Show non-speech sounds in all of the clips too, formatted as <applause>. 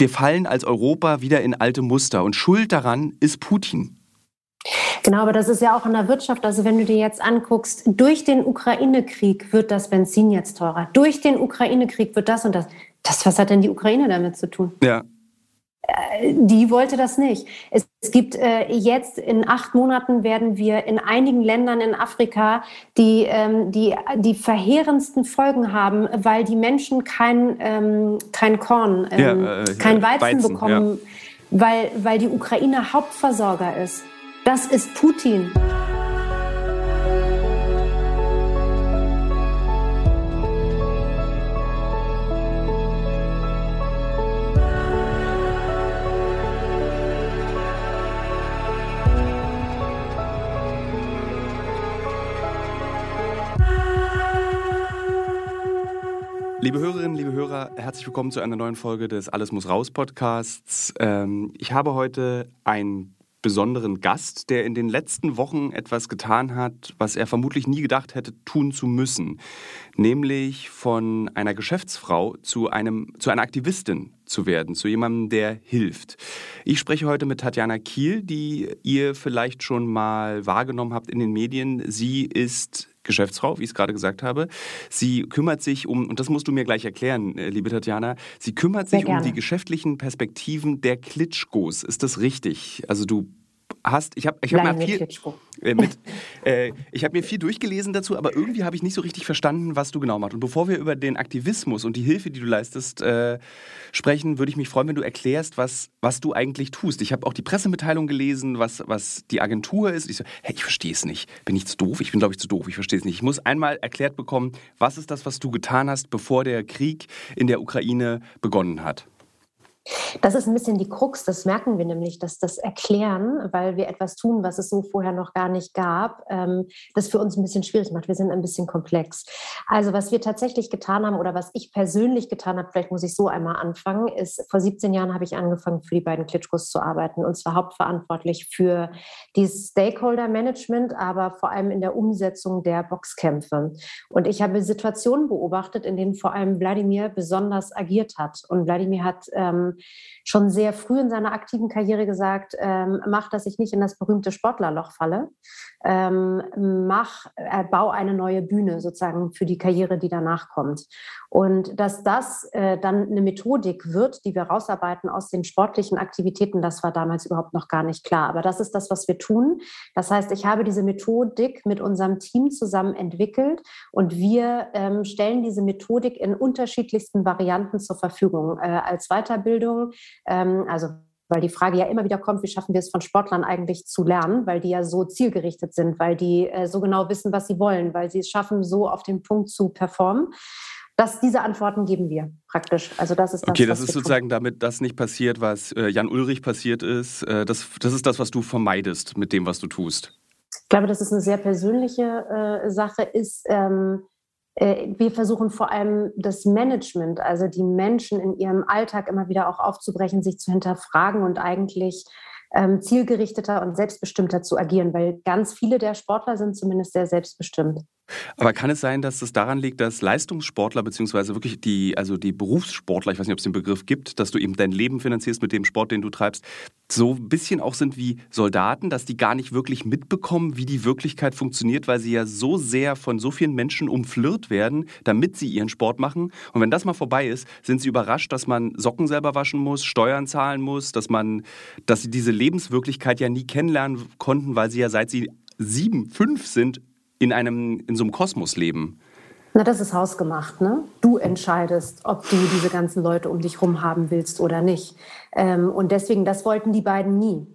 wir fallen als Europa wieder in alte Muster und Schuld daran ist Putin. Genau, aber das ist ja auch in der Wirtschaft. Also wenn du dir jetzt anguckst, durch den Ukraine-Krieg wird das Benzin jetzt teurer. Durch den Ukraine-Krieg wird das und das. Das, was hat denn die Ukraine damit zu tun? Ja. Äh, die wollte das nicht. Es, es gibt äh, jetzt in acht Monaten werden wir in einigen Ländern in Afrika die, ähm, die, die verheerendsten Folgen haben, weil die Menschen kein, ähm, kein Korn, ähm, ja, äh, kein Weizen, Weizen bekommen, ja. weil, weil die Ukraine Hauptversorger ist. Das ist Putin. Liebe Hörerinnen, liebe Hörer, herzlich willkommen zu einer neuen Folge des Alles muss raus Podcasts. Ähm, ich habe heute einen besonderen Gast, der in den letzten Wochen etwas getan hat, was er vermutlich nie gedacht hätte tun zu müssen, nämlich von einer Geschäftsfrau zu einem zu einer Aktivistin zu werden, zu jemandem, der hilft. Ich spreche heute mit Tatjana Kiel, die ihr vielleicht schon mal wahrgenommen habt in den Medien. Sie ist Geschäftsfrau, wie ich es gerade gesagt habe. Sie kümmert sich um, und das musst du mir gleich erklären, äh, liebe Tatjana, sie kümmert sich um die geschäftlichen Perspektiven der Klitschkos. Ist das richtig? Also du hast, ich habe ich hab mal viel, äh, mit, äh, ich habe mir viel durchgelesen dazu, aber irgendwie habe ich nicht so richtig verstanden, was du genau machst. Und bevor wir über den Aktivismus und die Hilfe, die du leistest, äh, sprechen, würde ich mich freuen, wenn du erklärst, was, was du eigentlich tust. Ich habe auch die Pressemitteilung gelesen, was, was die Agentur ist. Ich so, hey, ich verstehe es nicht. Bin ich zu doof? Ich bin, glaube ich, zu doof. Ich verstehe es nicht. Ich muss einmal erklärt bekommen, was ist das, was du getan hast, bevor der Krieg in der Ukraine begonnen hat. Das ist ein bisschen die Krux, das merken wir nämlich, dass das Erklären, weil wir etwas tun, was es so vorher noch gar nicht gab, ähm, das für uns ein bisschen schwierig macht. Wir sind ein bisschen komplex. Also was wir tatsächlich getan haben oder was ich persönlich getan habe, vielleicht muss ich so einmal anfangen, ist, vor 17 Jahren habe ich angefangen, für die beiden Klitschkos zu arbeiten und zwar hauptverantwortlich für die Stakeholder-Management, aber vor allem in der Umsetzung der Boxkämpfe. Und ich habe Situationen beobachtet, in denen vor allem Wladimir besonders agiert hat. Und Wladimir hat ähm, schon sehr früh in seiner aktiven Karriere gesagt, ähm, mach, dass ich nicht in das berühmte Sportlerloch falle. Ähm, mach, äh, bau eine neue Bühne sozusagen für die Karriere, die danach kommt. Und dass das äh, dann eine Methodik wird, die wir rausarbeiten aus den sportlichen Aktivitäten, das war damals überhaupt noch gar nicht klar. Aber das ist das, was wir tun. Das heißt, ich habe diese Methodik mit unserem Team zusammen entwickelt und wir ähm, stellen diese Methodik in unterschiedlichsten Varianten zur Verfügung äh, als Weiterbildung. Ähm, also weil die Frage ja immer wieder kommt, wie schaffen wir es von Sportlern eigentlich zu lernen, weil die ja so zielgerichtet sind, weil die äh, so genau wissen, was sie wollen, weil sie es schaffen, so auf den Punkt zu performen. Das, diese Antworten geben wir praktisch. Also das ist das, okay, das ist sozusagen tun. damit das nicht passiert, was äh, Jan Ulrich passiert ist. Äh, das, das ist das, was du vermeidest mit dem, was du tust. Ich glaube, das ist eine sehr persönliche äh, Sache. Ist ähm, äh, wir versuchen vor allem das Management, also die Menschen in ihrem Alltag immer wieder auch aufzubrechen, sich zu hinterfragen und eigentlich ähm, zielgerichteter und selbstbestimmter zu agieren, weil ganz viele der Sportler sind zumindest sehr selbstbestimmt. Aber kann es sein, dass es daran liegt, dass Leistungssportler beziehungsweise wirklich die, also die Berufssportler, ich weiß nicht, ob es den Begriff gibt, dass du eben dein Leben finanzierst mit dem Sport, den du treibst, so ein bisschen auch sind wie Soldaten, dass die gar nicht wirklich mitbekommen, wie die Wirklichkeit funktioniert, weil sie ja so sehr von so vielen Menschen umflirt werden, damit sie ihren Sport machen. Und wenn das mal vorbei ist, sind sie überrascht, dass man Socken selber waschen muss, Steuern zahlen muss, dass man, dass sie diese Lebenswirklichkeit ja nie kennenlernen konnten, weil sie ja seit sie sieben, fünf sind, in einem, in so einem Kosmos leben. Na, das ist hausgemacht, ne? Du entscheidest, ob du diese ganzen Leute um dich herum haben willst oder nicht. Ähm, und deswegen, das wollten die beiden nie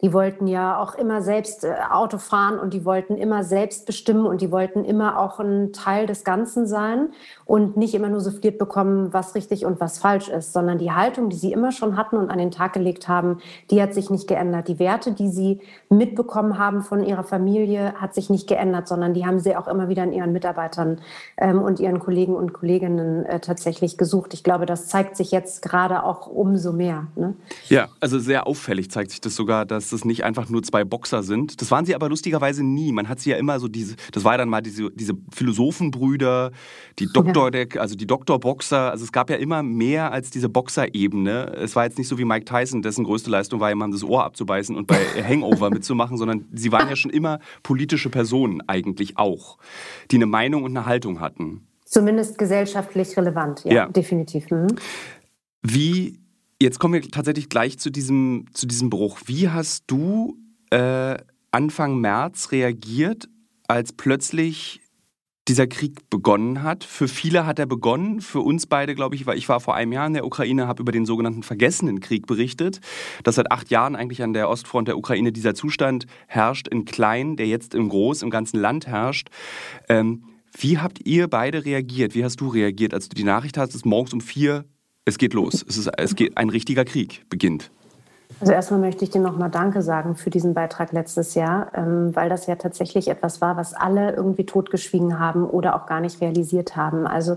die wollten ja auch immer selbst äh, Auto fahren und die wollten immer selbst bestimmen und die wollten immer auch ein Teil des Ganzen sein und nicht immer nur souffliert bekommen, was richtig und was falsch ist, sondern die Haltung, die sie immer schon hatten und an den Tag gelegt haben, die hat sich nicht geändert. Die Werte, die sie mitbekommen haben von ihrer Familie, hat sich nicht geändert, sondern die haben sie auch immer wieder in ihren Mitarbeitern ähm, und ihren Kollegen und Kolleginnen äh, tatsächlich gesucht. Ich glaube, das zeigt sich jetzt gerade auch umso mehr. Ne? Ja, also sehr auffällig zeigt sich das sogar, dass dass das nicht einfach nur zwei Boxer sind. Das waren sie aber lustigerweise nie. Man hat sie ja immer so diese, das war dann mal diese, diese Philosophenbrüder, die Doktor, ja. also die Doktorboxer. Also es gab ja immer mehr als diese Boxerebene. Es war jetzt nicht so wie Mike Tyson, dessen größte Leistung war, jemandem das Ohr abzubeißen und bei <laughs> Hangover mitzumachen, sondern sie waren ja schon immer politische Personen eigentlich auch, die eine Meinung und eine Haltung hatten. Zumindest gesellschaftlich relevant, ja, ja. definitiv. Mhm. Wie, jetzt kommen wir tatsächlich gleich zu diesem, zu diesem Bruch. Wie hast du äh, Anfang März reagiert, als plötzlich dieser Krieg begonnen hat. Für viele hat er begonnen, für uns beide, glaube ich, war ich war vor einem Jahr in der Ukraine, habe über den sogenannten vergessenen Krieg berichtet, dass seit acht Jahren eigentlich an der Ostfront der Ukraine dieser Zustand herrscht in klein, der jetzt im Groß, im ganzen Land herrscht. Ähm, wie habt ihr beide reagiert? Wie hast du reagiert, als du die Nachricht hattest, morgens um vier, es geht los, es, ist, es geht, ein richtiger Krieg beginnt? Also erstmal möchte ich dir nochmal Danke sagen für diesen Beitrag letztes Jahr, ähm, weil das ja tatsächlich etwas war, was alle irgendwie totgeschwiegen haben oder auch gar nicht realisiert haben. Also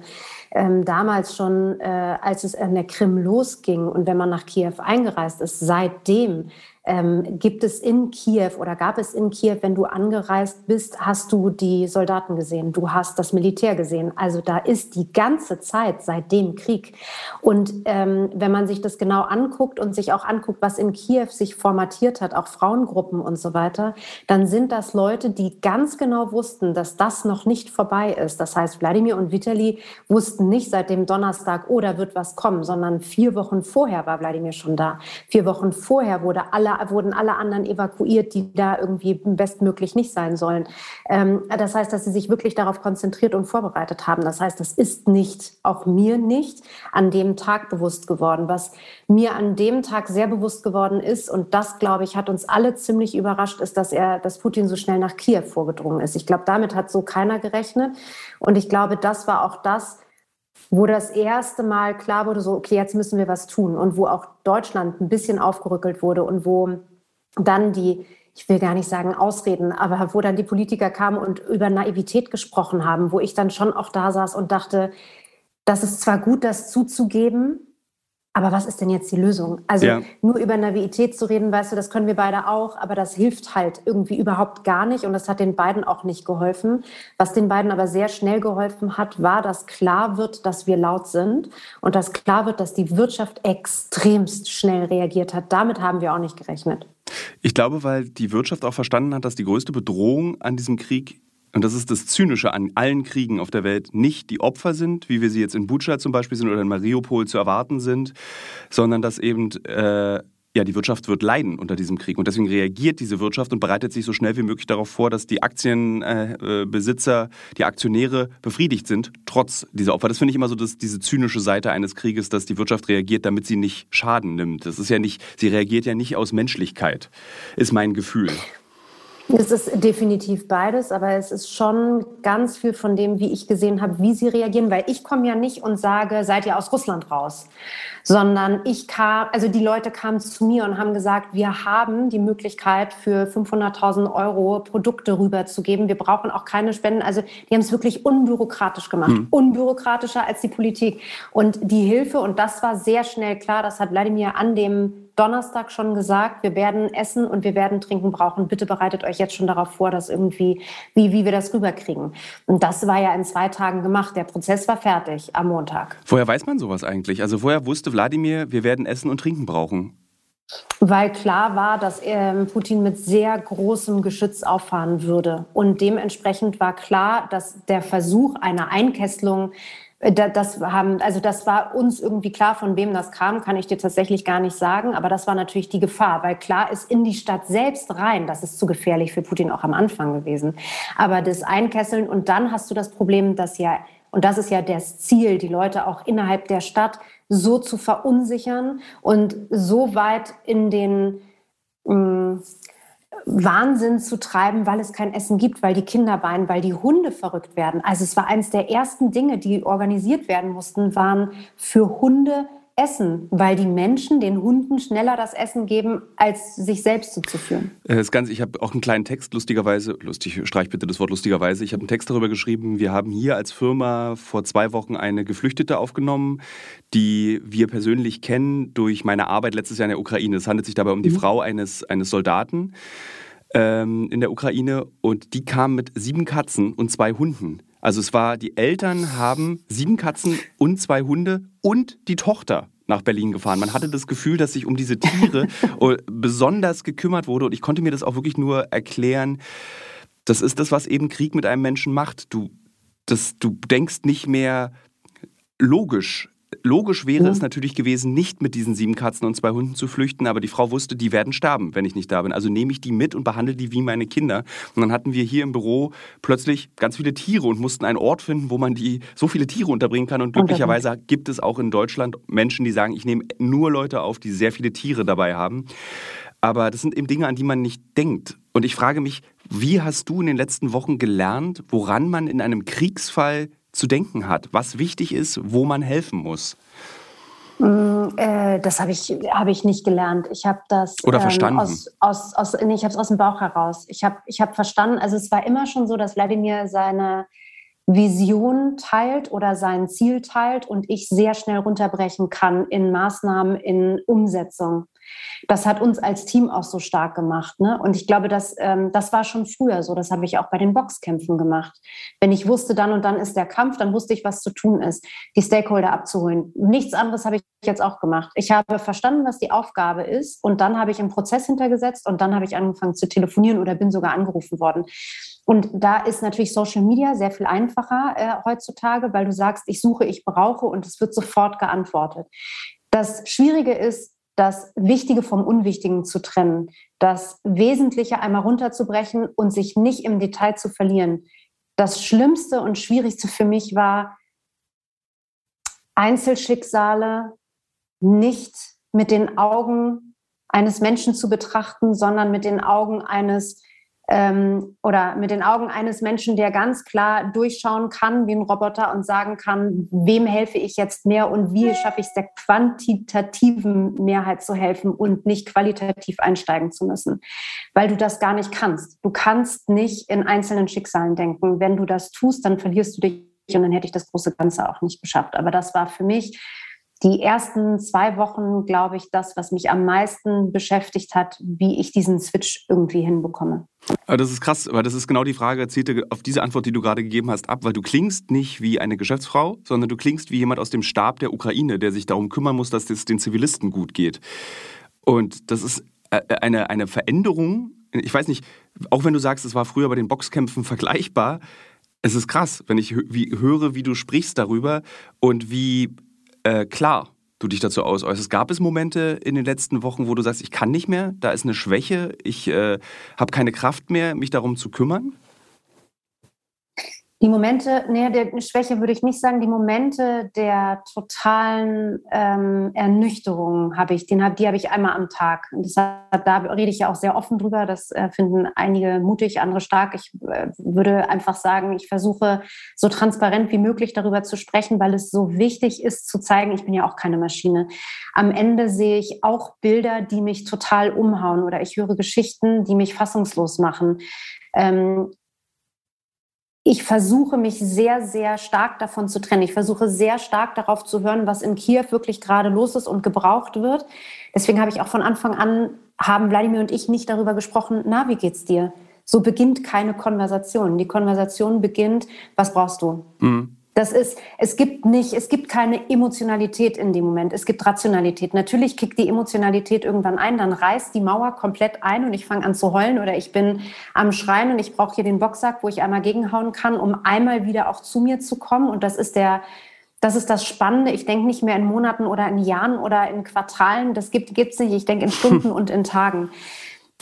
ähm, damals schon, äh, als es an der Krim losging und wenn man nach Kiew eingereist ist, seitdem ähm, gibt es in Kiew oder gab es in Kiew, wenn du angereist bist, hast du die Soldaten gesehen, du hast das Militär gesehen. Also da ist die ganze Zeit seit dem Krieg. Und ähm, wenn man sich das genau anguckt und sich auch anguckt, was in Kiew sich formatiert hat, auch Frauengruppen und so weiter, dann sind das Leute, die ganz genau wussten, dass das noch nicht vorbei ist. Das heißt, Wladimir und Vitali wussten nicht seit dem Donnerstag, oh, da wird was kommen, sondern vier Wochen vorher war Wladimir schon da. Vier Wochen vorher wurde alle alle, wurden alle anderen evakuiert, die da irgendwie bestmöglich nicht sein sollen. Ähm, das heißt, dass sie sich wirklich darauf konzentriert und vorbereitet haben. Das heißt, das ist nicht, auch mir nicht, an dem Tag bewusst geworden. Was mir an dem Tag sehr bewusst geworden ist, und das, glaube ich, hat uns alle ziemlich überrascht, ist, dass er, dass Putin so schnell nach Kiew vorgedrungen ist. Ich glaube, damit hat so keiner gerechnet. Und ich glaube, das war auch das, wo das erste Mal klar wurde, so, okay, jetzt müssen wir was tun und wo auch Deutschland ein bisschen aufgerückelt wurde und wo dann die, ich will gar nicht sagen Ausreden, aber wo dann die Politiker kamen und über Naivität gesprochen haben, wo ich dann schon auch da saß und dachte, das ist zwar gut, das zuzugeben, aber was ist denn jetzt die Lösung? Also ja. nur über Naivität zu reden, weißt du, das können wir beide auch, aber das hilft halt irgendwie überhaupt gar nicht und das hat den beiden auch nicht geholfen. Was den beiden aber sehr schnell geholfen hat, war, dass klar wird, dass wir laut sind und dass klar wird, dass die Wirtschaft extremst schnell reagiert hat. Damit haben wir auch nicht gerechnet. Ich glaube, weil die Wirtschaft auch verstanden hat, dass die größte Bedrohung an diesem Krieg und das ist das Zynische an allen Kriegen auf der Welt, nicht die Opfer sind, wie wir sie jetzt in Butscha zum Beispiel sind oder in Mariupol zu erwarten sind, sondern dass eben äh, ja, die Wirtschaft wird leiden unter diesem Krieg. Und deswegen reagiert diese Wirtschaft und bereitet sich so schnell wie möglich darauf vor, dass die Aktienbesitzer, äh, die Aktionäre befriedigt sind, trotz dieser Opfer. Das finde ich immer so dass diese zynische Seite eines Krieges, dass die Wirtschaft reagiert, damit sie nicht Schaden nimmt. Das ist ja nicht, sie reagiert ja nicht aus Menschlichkeit, ist mein Gefühl. Es ist definitiv beides, aber es ist schon ganz viel von dem, wie ich gesehen habe, wie sie reagieren, weil ich komme ja nicht und sage, seid ihr aus Russland raus, sondern ich kam, also die Leute kamen zu mir und haben gesagt, wir haben die Möglichkeit für 500.000 Euro Produkte rüberzugeben. Wir brauchen auch keine Spenden. Also die haben es wirklich unbürokratisch gemacht, hm. unbürokratischer als die Politik. Und die Hilfe, und das war sehr schnell klar, das hat Wladimir an dem Donnerstag schon gesagt, wir werden Essen und wir werden Trinken brauchen. Bitte bereitet euch jetzt schon darauf vor, dass irgendwie, wie, wie wir das rüberkriegen. Und das war ja in zwei Tagen gemacht. Der Prozess war fertig am Montag. Woher weiß man sowas eigentlich? Also woher wusste Wladimir, wir werden Essen und Trinken brauchen? Weil klar war, dass ähm, Putin mit sehr großem Geschütz auffahren würde. Und dementsprechend war klar, dass der Versuch einer Einkesselung äh, das haben, also das war uns irgendwie klar, von wem das kam, kann ich dir tatsächlich gar nicht sagen. Aber das war natürlich die Gefahr, weil klar ist in die Stadt selbst rein, das ist zu gefährlich für Putin auch am Anfang gewesen. Aber das Einkesseln und dann hast du das Problem, dass ja, und das ist ja das Ziel, die Leute auch innerhalb der Stadt so zu verunsichern und so weit in den, mm, Wahnsinn zu treiben, weil es kein Essen gibt, weil die Kinder weinen, weil die Hunde verrückt werden. Also es war eines der ersten Dinge, die organisiert werden mussten, waren für Hunde Essen, weil die Menschen den Hunden schneller das Essen geben, als sich selbst zuzuführen. Äh, das Ganze, ich habe auch einen kleinen Text, lustigerweise, lustig, streich bitte das Wort lustigerweise, ich habe einen Text darüber geschrieben, wir haben hier als Firma vor zwei Wochen eine Geflüchtete aufgenommen, die wir persönlich kennen durch meine Arbeit letztes Jahr in der Ukraine. Es handelt sich dabei um die mhm. Frau eines, eines Soldaten ähm, in der Ukraine und die kam mit sieben Katzen und zwei Hunden. Also es war, die Eltern haben sieben Katzen und zwei Hunde und die Tochter nach Berlin gefahren. Man hatte das Gefühl, dass sich um diese Tiere <laughs> besonders gekümmert wurde und ich konnte mir das auch wirklich nur erklären. Das ist das, was eben Krieg mit einem Menschen macht. Du, das, du denkst nicht mehr logisch Logisch wäre ja. es natürlich gewesen, nicht mit diesen sieben Katzen und zwei Hunden zu flüchten, aber die Frau wusste, die werden sterben, wenn ich nicht da bin. Also nehme ich die mit und behandle die wie meine Kinder. Und dann hatten wir hier im Büro plötzlich ganz viele Tiere und mussten einen Ort finden, wo man die so viele Tiere unterbringen kann. Und glücklicherweise gibt es auch in Deutschland Menschen, die sagen, ich nehme nur Leute auf, die sehr viele Tiere dabei haben. Aber das sind eben Dinge, an die man nicht denkt. Und ich frage mich, wie hast du in den letzten Wochen gelernt, woran man in einem Kriegsfall zu denken hat, was wichtig ist, wo man helfen muss? Mm, äh, das habe ich, hab ich nicht gelernt. Ich habe das Oder ähm, verstanden. Aus, aus, aus, nee, ich habe es aus dem Bauch heraus. Ich habe ich hab verstanden, also es war immer schon so, dass Wladimir seine Vision teilt oder sein Ziel teilt und ich sehr schnell runterbrechen kann in Maßnahmen, in Umsetzung das hat uns als Team auch so stark gemacht. Ne? Und ich glaube, dass, ähm, das war schon früher so. Das habe ich auch bei den Boxkämpfen gemacht. Wenn ich wusste, dann und dann ist der Kampf, dann wusste ich, was zu tun ist, die Stakeholder abzuholen. Nichts anderes habe ich jetzt auch gemacht. Ich habe verstanden, was die Aufgabe ist und dann habe ich einen Prozess hintergesetzt und dann habe ich angefangen zu telefonieren oder bin sogar angerufen worden. Und da ist natürlich Social Media sehr viel einfacher äh, heutzutage, weil du sagst, ich suche, ich brauche und es wird sofort geantwortet. Das Schwierige ist, das Wichtige vom Unwichtigen zu trennen, das Wesentliche einmal runterzubrechen und sich nicht im Detail zu verlieren. Das Schlimmste und Schwierigste für mich war, Einzelschicksale nicht mit den Augen eines Menschen zu betrachten, sondern mit den Augen eines ähm, oder mit den Augen eines Menschen, der ganz klar durchschauen kann wie ein Roboter und sagen kann, wem helfe ich jetzt mehr und wie schaffe ich es der quantitativen Mehrheit zu helfen und nicht qualitativ einsteigen zu müssen, weil du das gar nicht kannst. Du kannst nicht in einzelnen Schicksalen denken. Wenn du das tust, dann verlierst du dich und dann hätte ich das große Ganze auch nicht geschafft. Aber das war für mich die ersten zwei Wochen, glaube ich, das, was mich am meisten beschäftigt hat, wie ich diesen Switch irgendwie hinbekomme. Das ist krass, weil das ist genau die Frage, zielte auf diese Antwort, die du gerade gegeben hast, ab, weil du klingst nicht wie eine Geschäftsfrau, sondern du klingst wie jemand aus dem Stab der Ukraine, der sich darum kümmern muss, dass es den Zivilisten gut geht. Und das ist äh, eine, eine Veränderung. Ich weiß nicht, auch wenn du sagst, es war früher bei den Boxkämpfen vergleichbar, es ist krass, wenn ich höre, wie du sprichst darüber und wie äh, klar du dich dazu ausäußerst. Gab es Momente in den letzten Wochen, wo du sagst, ich kann nicht mehr, da ist eine Schwäche, ich äh, habe keine Kraft mehr, mich darum zu kümmern? Die Momente, nee, der Schwäche würde ich nicht sagen, die Momente der totalen ähm, Ernüchterung habe ich, den, die habe ich einmal am Tag. Das, da rede ich ja auch sehr offen drüber, das äh, finden einige mutig, andere stark. Ich äh, würde einfach sagen, ich versuche so transparent wie möglich darüber zu sprechen, weil es so wichtig ist zu zeigen, ich bin ja auch keine Maschine. Am Ende sehe ich auch Bilder, die mich total umhauen oder ich höre Geschichten, die mich fassungslos machen. Ähm, ich versuche mich sehr, sehr stark davon zu trennen. Ich versuche sehr stark darauf zu hören, was in Kiew wirklich gerade los ist und gebraucht wird. Deswegen habe ich auch von Anfang an, haben Wladimir und ich nicht darüber gesprochen, na, wie geht's dir? So beginnt keine Konversation. Die Konversation beginnt, was brauchst du? Mhm. Das ist, es gibt nicht, es gibt keine Emotionalität in dem Moment. Es gibt Rationalität. Natürlich kickt die Emotionalität irgendwann ein, dann reißt die Mauer komplett ein und ich fange an zu heulen oder ich bin am Schreien und ich brauche hier den Boxsack, wo ich einmal gegenhauen kann, um einmal wieder auch zu mir zu kommen. Und das ist der, das ist das Spannende. Ich denke nicht mehr in Monaten oder in Jahren oder in Quartalen. Das gibt es nicht. Ich denke in Stunden <laughs> und in Tagen.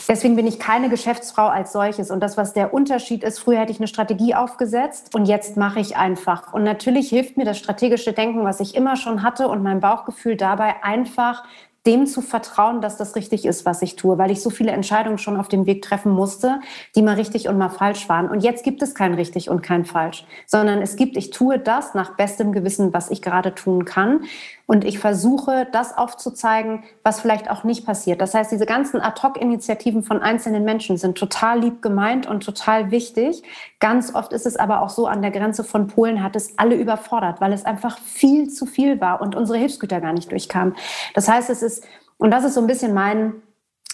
Deswegen bin ich keine Geschäftsfrau als solches. Und das, was der Unterschied ist, früher hätte ich eine Strategie aufgesetzt und jetzt mache ich einfach. Und natürlich hilft mir das strategische Denken, was ich immer schon hatte und mein Bauchgefühl dabei, einfach dem zu vertrauen, dass das richtig ist, was ich tue, weil ich so viele Entscheidungen schon auf dem Weg treffen musste, die mal richtig und mal falsch waren. Und jetzt gibt es kein richtig und kein falsch, sondern es gibt, ich tue das nach bestem Gewissen, was ich gerade tun kann. Und ich versuche, das aufzuzeigen, was vielleicht auch nicht passiert. Das heißt, diese ganzen Ad-Hoc-Initiativen von einzelnen Menschen sind total lieb gemeint und total wichtig. Ganz oft ist es aber auch so, an der Grenze von Polen hat es alle überfordert, weil es einfach viel zu viel war und unsere Hilfsgüter gar nicht durchkamen. Das heißt, es ist, und das ist so ein bisschen mein,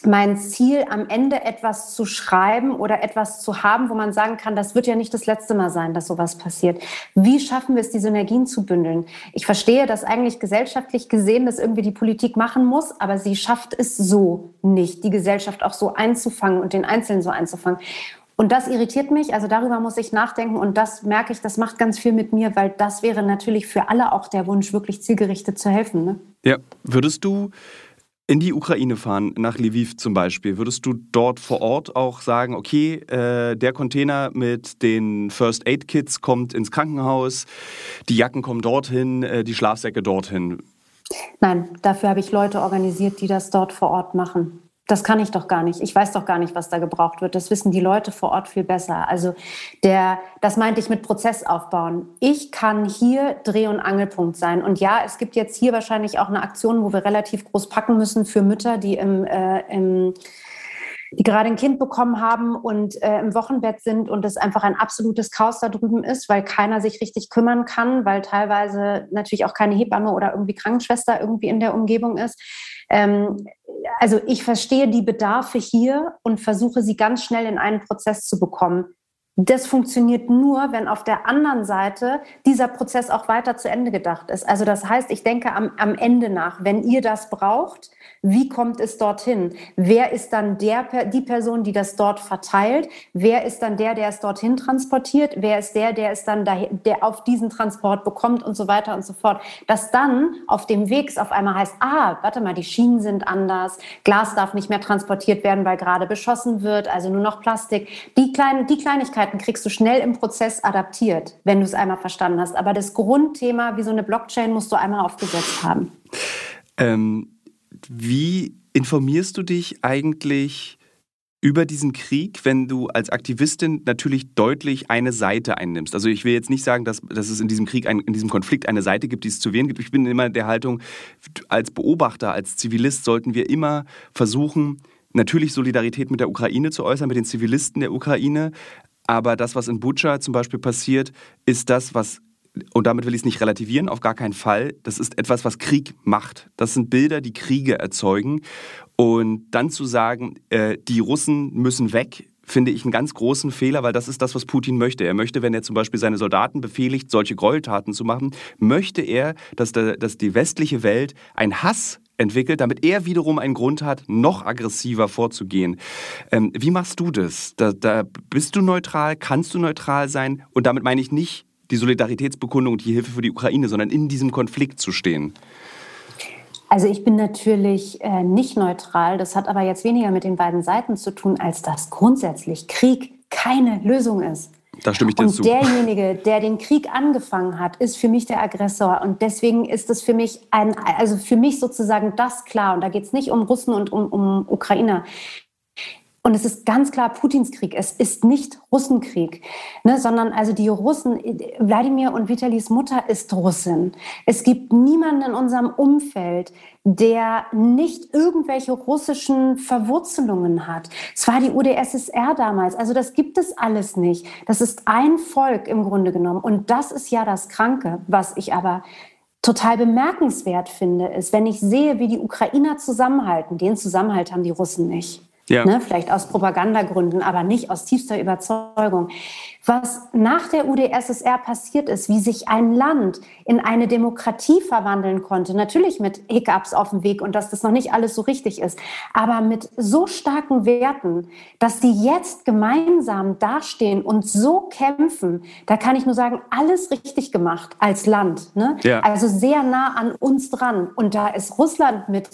mein Ziel, am Ende etwas zu schreiben oder etwas zu haben, wo man sagen kann, das wird ja nicht das letzte Mal sein, dass sowas passiert. Wie schaffen wir es, die Synergien zu bündeln? Ich verstehe, dass eigentlich gesellschaftlich gesehen das irgendwie die Politik machen muss, aber sie schafft es so nicht, die Gesellschaft auch so einzufangen und den Einzelnen so einzufangen. Und das irritiert mich, also darüber muss ich nachdenken und das merke ich, das macht ganz viel mit mir, weil das wäre natürlich für alle auch der Wunsch, wirklich zielgerichtet zu helfen. Ne? Ja, würdest du in die Ukraine fahren, nach Lviv zum Beispiel, würdest du dort vor Ort auch sagen, okay, äh, der Container mit den First Aid Kits kommt ins Krankenhaus, die Jacken kommen dorthin, äh, die Schlafsäcke dorthin? Nein, dafür habe ich Leute organisiert, die das dort vor Ort machen. Das kann ich doch gar nicht. Ich weiß doch gar nicht, was da gebraucht wird. Das wissen die Leute vor Ort viel besser. Also der, das meinte ich mit Prozess aufbauen. Ich kann hier Dreh- und Angelpunkt sein. Und ja, es gibt jetzt hier wahrscheinlich auch eine Aktion, wo wir relativ groß packen müssen für Mütter, die im, äh, im die gerade ein Kind bekommen haben und äh, im Wochenbett sind und es einfach ein absolutes Chaos da drüben ist, weil keiner sich richtig kümmern kann, weil teilweise natürlich auch keine Hebamme oder irgendwie Krankenschwester irgendwie in der Umgebung ist. Ähm, also ich verstehe die Bedarfe hier und versuche sie ganz schnell in einen Prozess zu bekommen. Das funktioniert nur, wenn auf der anderen Seite dieser Prozess auch weiter zu Ende gedacht ist. Also das heißt, ich denke am, am Ende nach, wenn ihr das braucht, wie kommt es dorthin? Wer ist dann der, die Person, die das dort verteilt? Wer ist dann der, der es dorthin transportiert? Wer ist der, der es dann da, der auf diesen Transport bekommt und so weiter und so fort? Dass dann auf dem Weg auf einmal heißt, ah, warte mal, die Schienen sind anders, Glas darf nicht mehr transportiert werden, weil gerade beschossen wird, also nur noch Plastik. Die kleinen, die Kleinigkeiten kriegst du schnell im Prozess adaptiert, wenn du es einmal verstanden hast. Aber das Grundthema, wie so eine Blockchain, musst du einmal aufgesetzt haben. Ähm wie informierst du dich eigentlich über diesen Krieg, wenn du als Aktivistin natürlich deutlich eine Seite einnimmst? Also ich will jetzt nicht sagen, dass, dass es in diesem Krieg, ein, in diesem Konflikt eine Seite gibt, die es zu wehren gibt. Ich bin immer der Haltung, als Beobachter, als Zivilist sollten wir immer versuchen, natürlich Solidarität mit der Ukraine zu äußern, mit den Zivilisten der Ukraine. Aber das, was in Butscha zum Beispiel passiert, ist das, was und damit will ich es nicht relativieren, auf gar keinen Fall. Das ist etwas, was Krieg macht. Das sind Bilder, die Kriege erzeugen. Und dann zu sagen, äh, die Russen müssen weg, finde ich einen ganz großen Fehler, weil das ist das, was Putin möchte. Er möchte, wenn er zum Beispiel seine Soldaten befehligt, solche Gräueltaten zu machen, möchte er, dass, der, dass die westliche Welt einen Hass entwickelt, damit er wiederum einen Grund hat, noch aggressiver vorzugehen. Ähm, wie machst du das? Da, da bist du neutral? Kannst du neutral sein? Und damit meine ich nicht die Solidaritätsbekundung und die Hilfe für die Ukraine, sondern in diesem Konflikt zu stehen? Also ich bin natürlich äh, nicht neutral. Das hat aber jetzt weniger mit den beiden Seiten zu tun, als dass grundsätzlich Krieg keine Lösung ist. Da stimme ich dir und zu. derjenige, der den Krieg angefangen hat, ist für mich der Aggressor. Und deswegen ist es für mich ein, also für mich sozusagen das klar. Und da geht es nicht um Russen und um, um Ukrainer. Und es ist ganz klar Putins Krieg. Es ist nicht Russenkrieg, ne, sondern also die Russen, Wladimir und Vitalis Mutter ist Russin. Es gibt niemanden in unserem Umfeld, der nicht irgendwelche russischen Verwurzelungen hat. Es war die UdSSR damals. Also das gibt es alles nicht. Das ist ein Volk im Grunde genommen. Und das ist ja das Kranke, was ich aber total bemerkenswert finde, ist, wenn ich sehe, wie die Ukrainer zusammenhalten. Den Zusammenhalt haben die Russen nicht. Ja. Ne, vielleicht aus Propagandagründen, aber nicht aus tiefster Überzeugung was nach der UdSSR passiert ist, wie sich ein Land in eine Demokratie verwandeln konnte, natürlich mit Hiccups auf dem Weg und dass das noch nicht alles so richtig ist, aber mit so starken Werten, dass die jetzt gemeinsam dastehen und so kämpfen, da kann ich nur sagen, alles richtig gemacht als Land. Ne? Ja. Also sehr nah an uns dran. Und da ist Russland mit,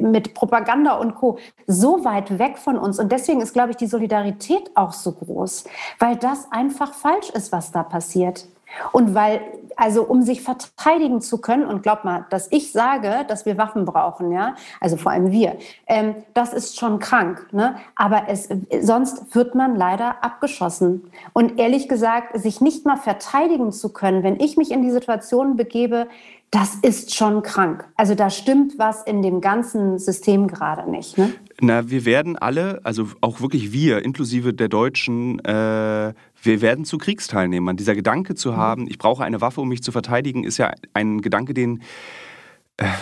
mit Propaganda und Co. so weit weg von uns. Und deswegen ist, glaube ich, die Solidarität auch so groß, weil das einfach einfach falsch ist, was da passiert. Und weil also um sich verteidigen zu können, und glaub mal, dass ich sage, dass wir Waffen brauchen, ja, also vor allem wir, ähm, das ist schon krank. Ne? Aber es, sonst wird man leider abgeschossen. Und ehrlich gesagt, sich nicht mal verteidigen zu können, wenn ich mich in die Situation begebe, das ist schon krank. Also da stimmt was in dem ganzen System gerade nicht. Ne? Na, wir werden alle, also auch wirklich wir, inklusive der Deutschen, äh, wir werden zu Kriegsteilnehmern. Dieser Gedanke zu mhm. haben, ich brauche eine Waffe, um mich zu verteidigen, ist ja ein Gedanke, den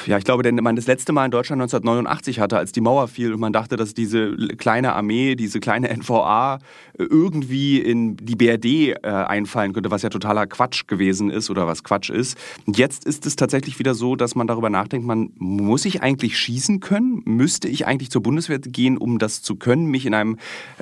ja, ich glaube, denn man das letzte Mal in Deutschland 1989 hatte, als die Mauer fiel und man dachte, dass diese kleine Armee, diese kleine <laughs> NVA äh, irgendwie in die BRD äh, einfallen könnte, was ja totaler Quatsch gewesen ist oder was Quatsch ist. Und jetzt ist es tatsächlich wieder so, dass man darüber nachdenkt, man muss ich eigentlich schießen können? Müsste ich eigentlich zur Bundeswehr gehen, um das zu können, mich in einem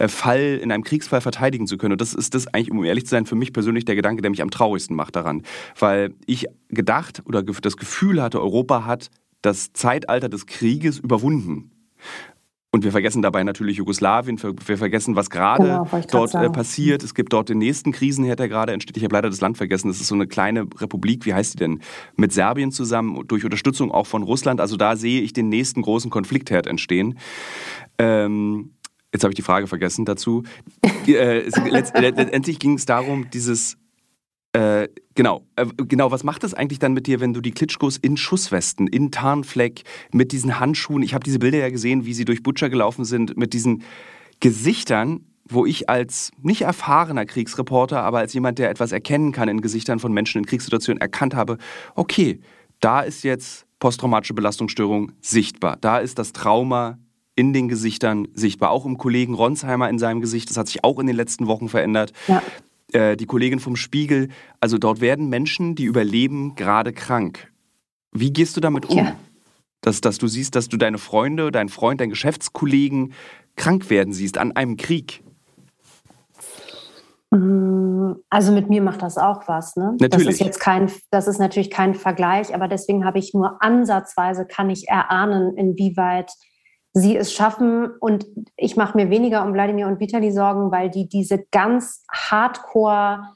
Fall, in einem Kriegsfall verteidigen zu können? Und das ist das eigentlich, um ehrlich zu sein, für mich persönlich der Gedanke, der mich am traurigsten macht daran. Weil ich gedacht oder das Gefühl hatte, Europa hat das Zeitalter des Krieges überwunden. Und wir vergessen dabei natürlich Jugoslawien, wir vergessen, was gerade genau, dort äh, passiert. Es gibt dort den nächsten Krisenherd, der gerade entsteht. Ich habe leider das Land vergessen. Das ist so eine kleine Republik, wie heißt die denn? Mit Serbien zusammen, durch Unterstützung auch von Russland. Also da sehe ich den nächsten großen Konfliktherd entstehen. Ähm, jetzt habe ich die Frage vergessen dazu. äh, <laughs> letztendlich ging es darum, dieses äh, genau, äh, genau. Was macht das eigentlich dann mit dir, wenn du die Klitschkos in Schusswesten, in Tarnfleck, mit diesen Handschuhen, ich habe diese Bilder ja gesehen, wie sie durch Butcher gelaufen sind, mit diesen Gesichtern, wo ich als nicht erfahrener Kriegsreporter, aber als jemand, der etwas erkennen kann in Gesichtern von Menschen in Kriegssituationen, erkannt habe, okay, da ist jetzt posttraumatische Belastungsstörung sichtbar. Da ist das Trauma in den Gesichtern sichtbar. Auch im Kollegen Ronsheimer in seinem Gesicht. Das hat sich auch in den letzten Wochen verändert. Ja. Äh, die Kollegin vom Spiegel. Also dort werden Menschen, die überleben, gerade krank. Wie gehst du damit um? Ja. Dass, dass du siehst, dass du deine Freunde, dein Freund, dein Geschäftskollegen krank werden siehst an einem Krieg. Mm, also mit mir macht das auch was. Ne? Natürlich. Das ist jetzt kein, das ist natürlich kein Vergleich, aber deswegen habe ich nur ansatzweise kann ich erahnen, inwieweit sie es schaffen. Und ich mache mir weniger um Wladimir und Vitali Sorgen, weil die diese ganz hardcore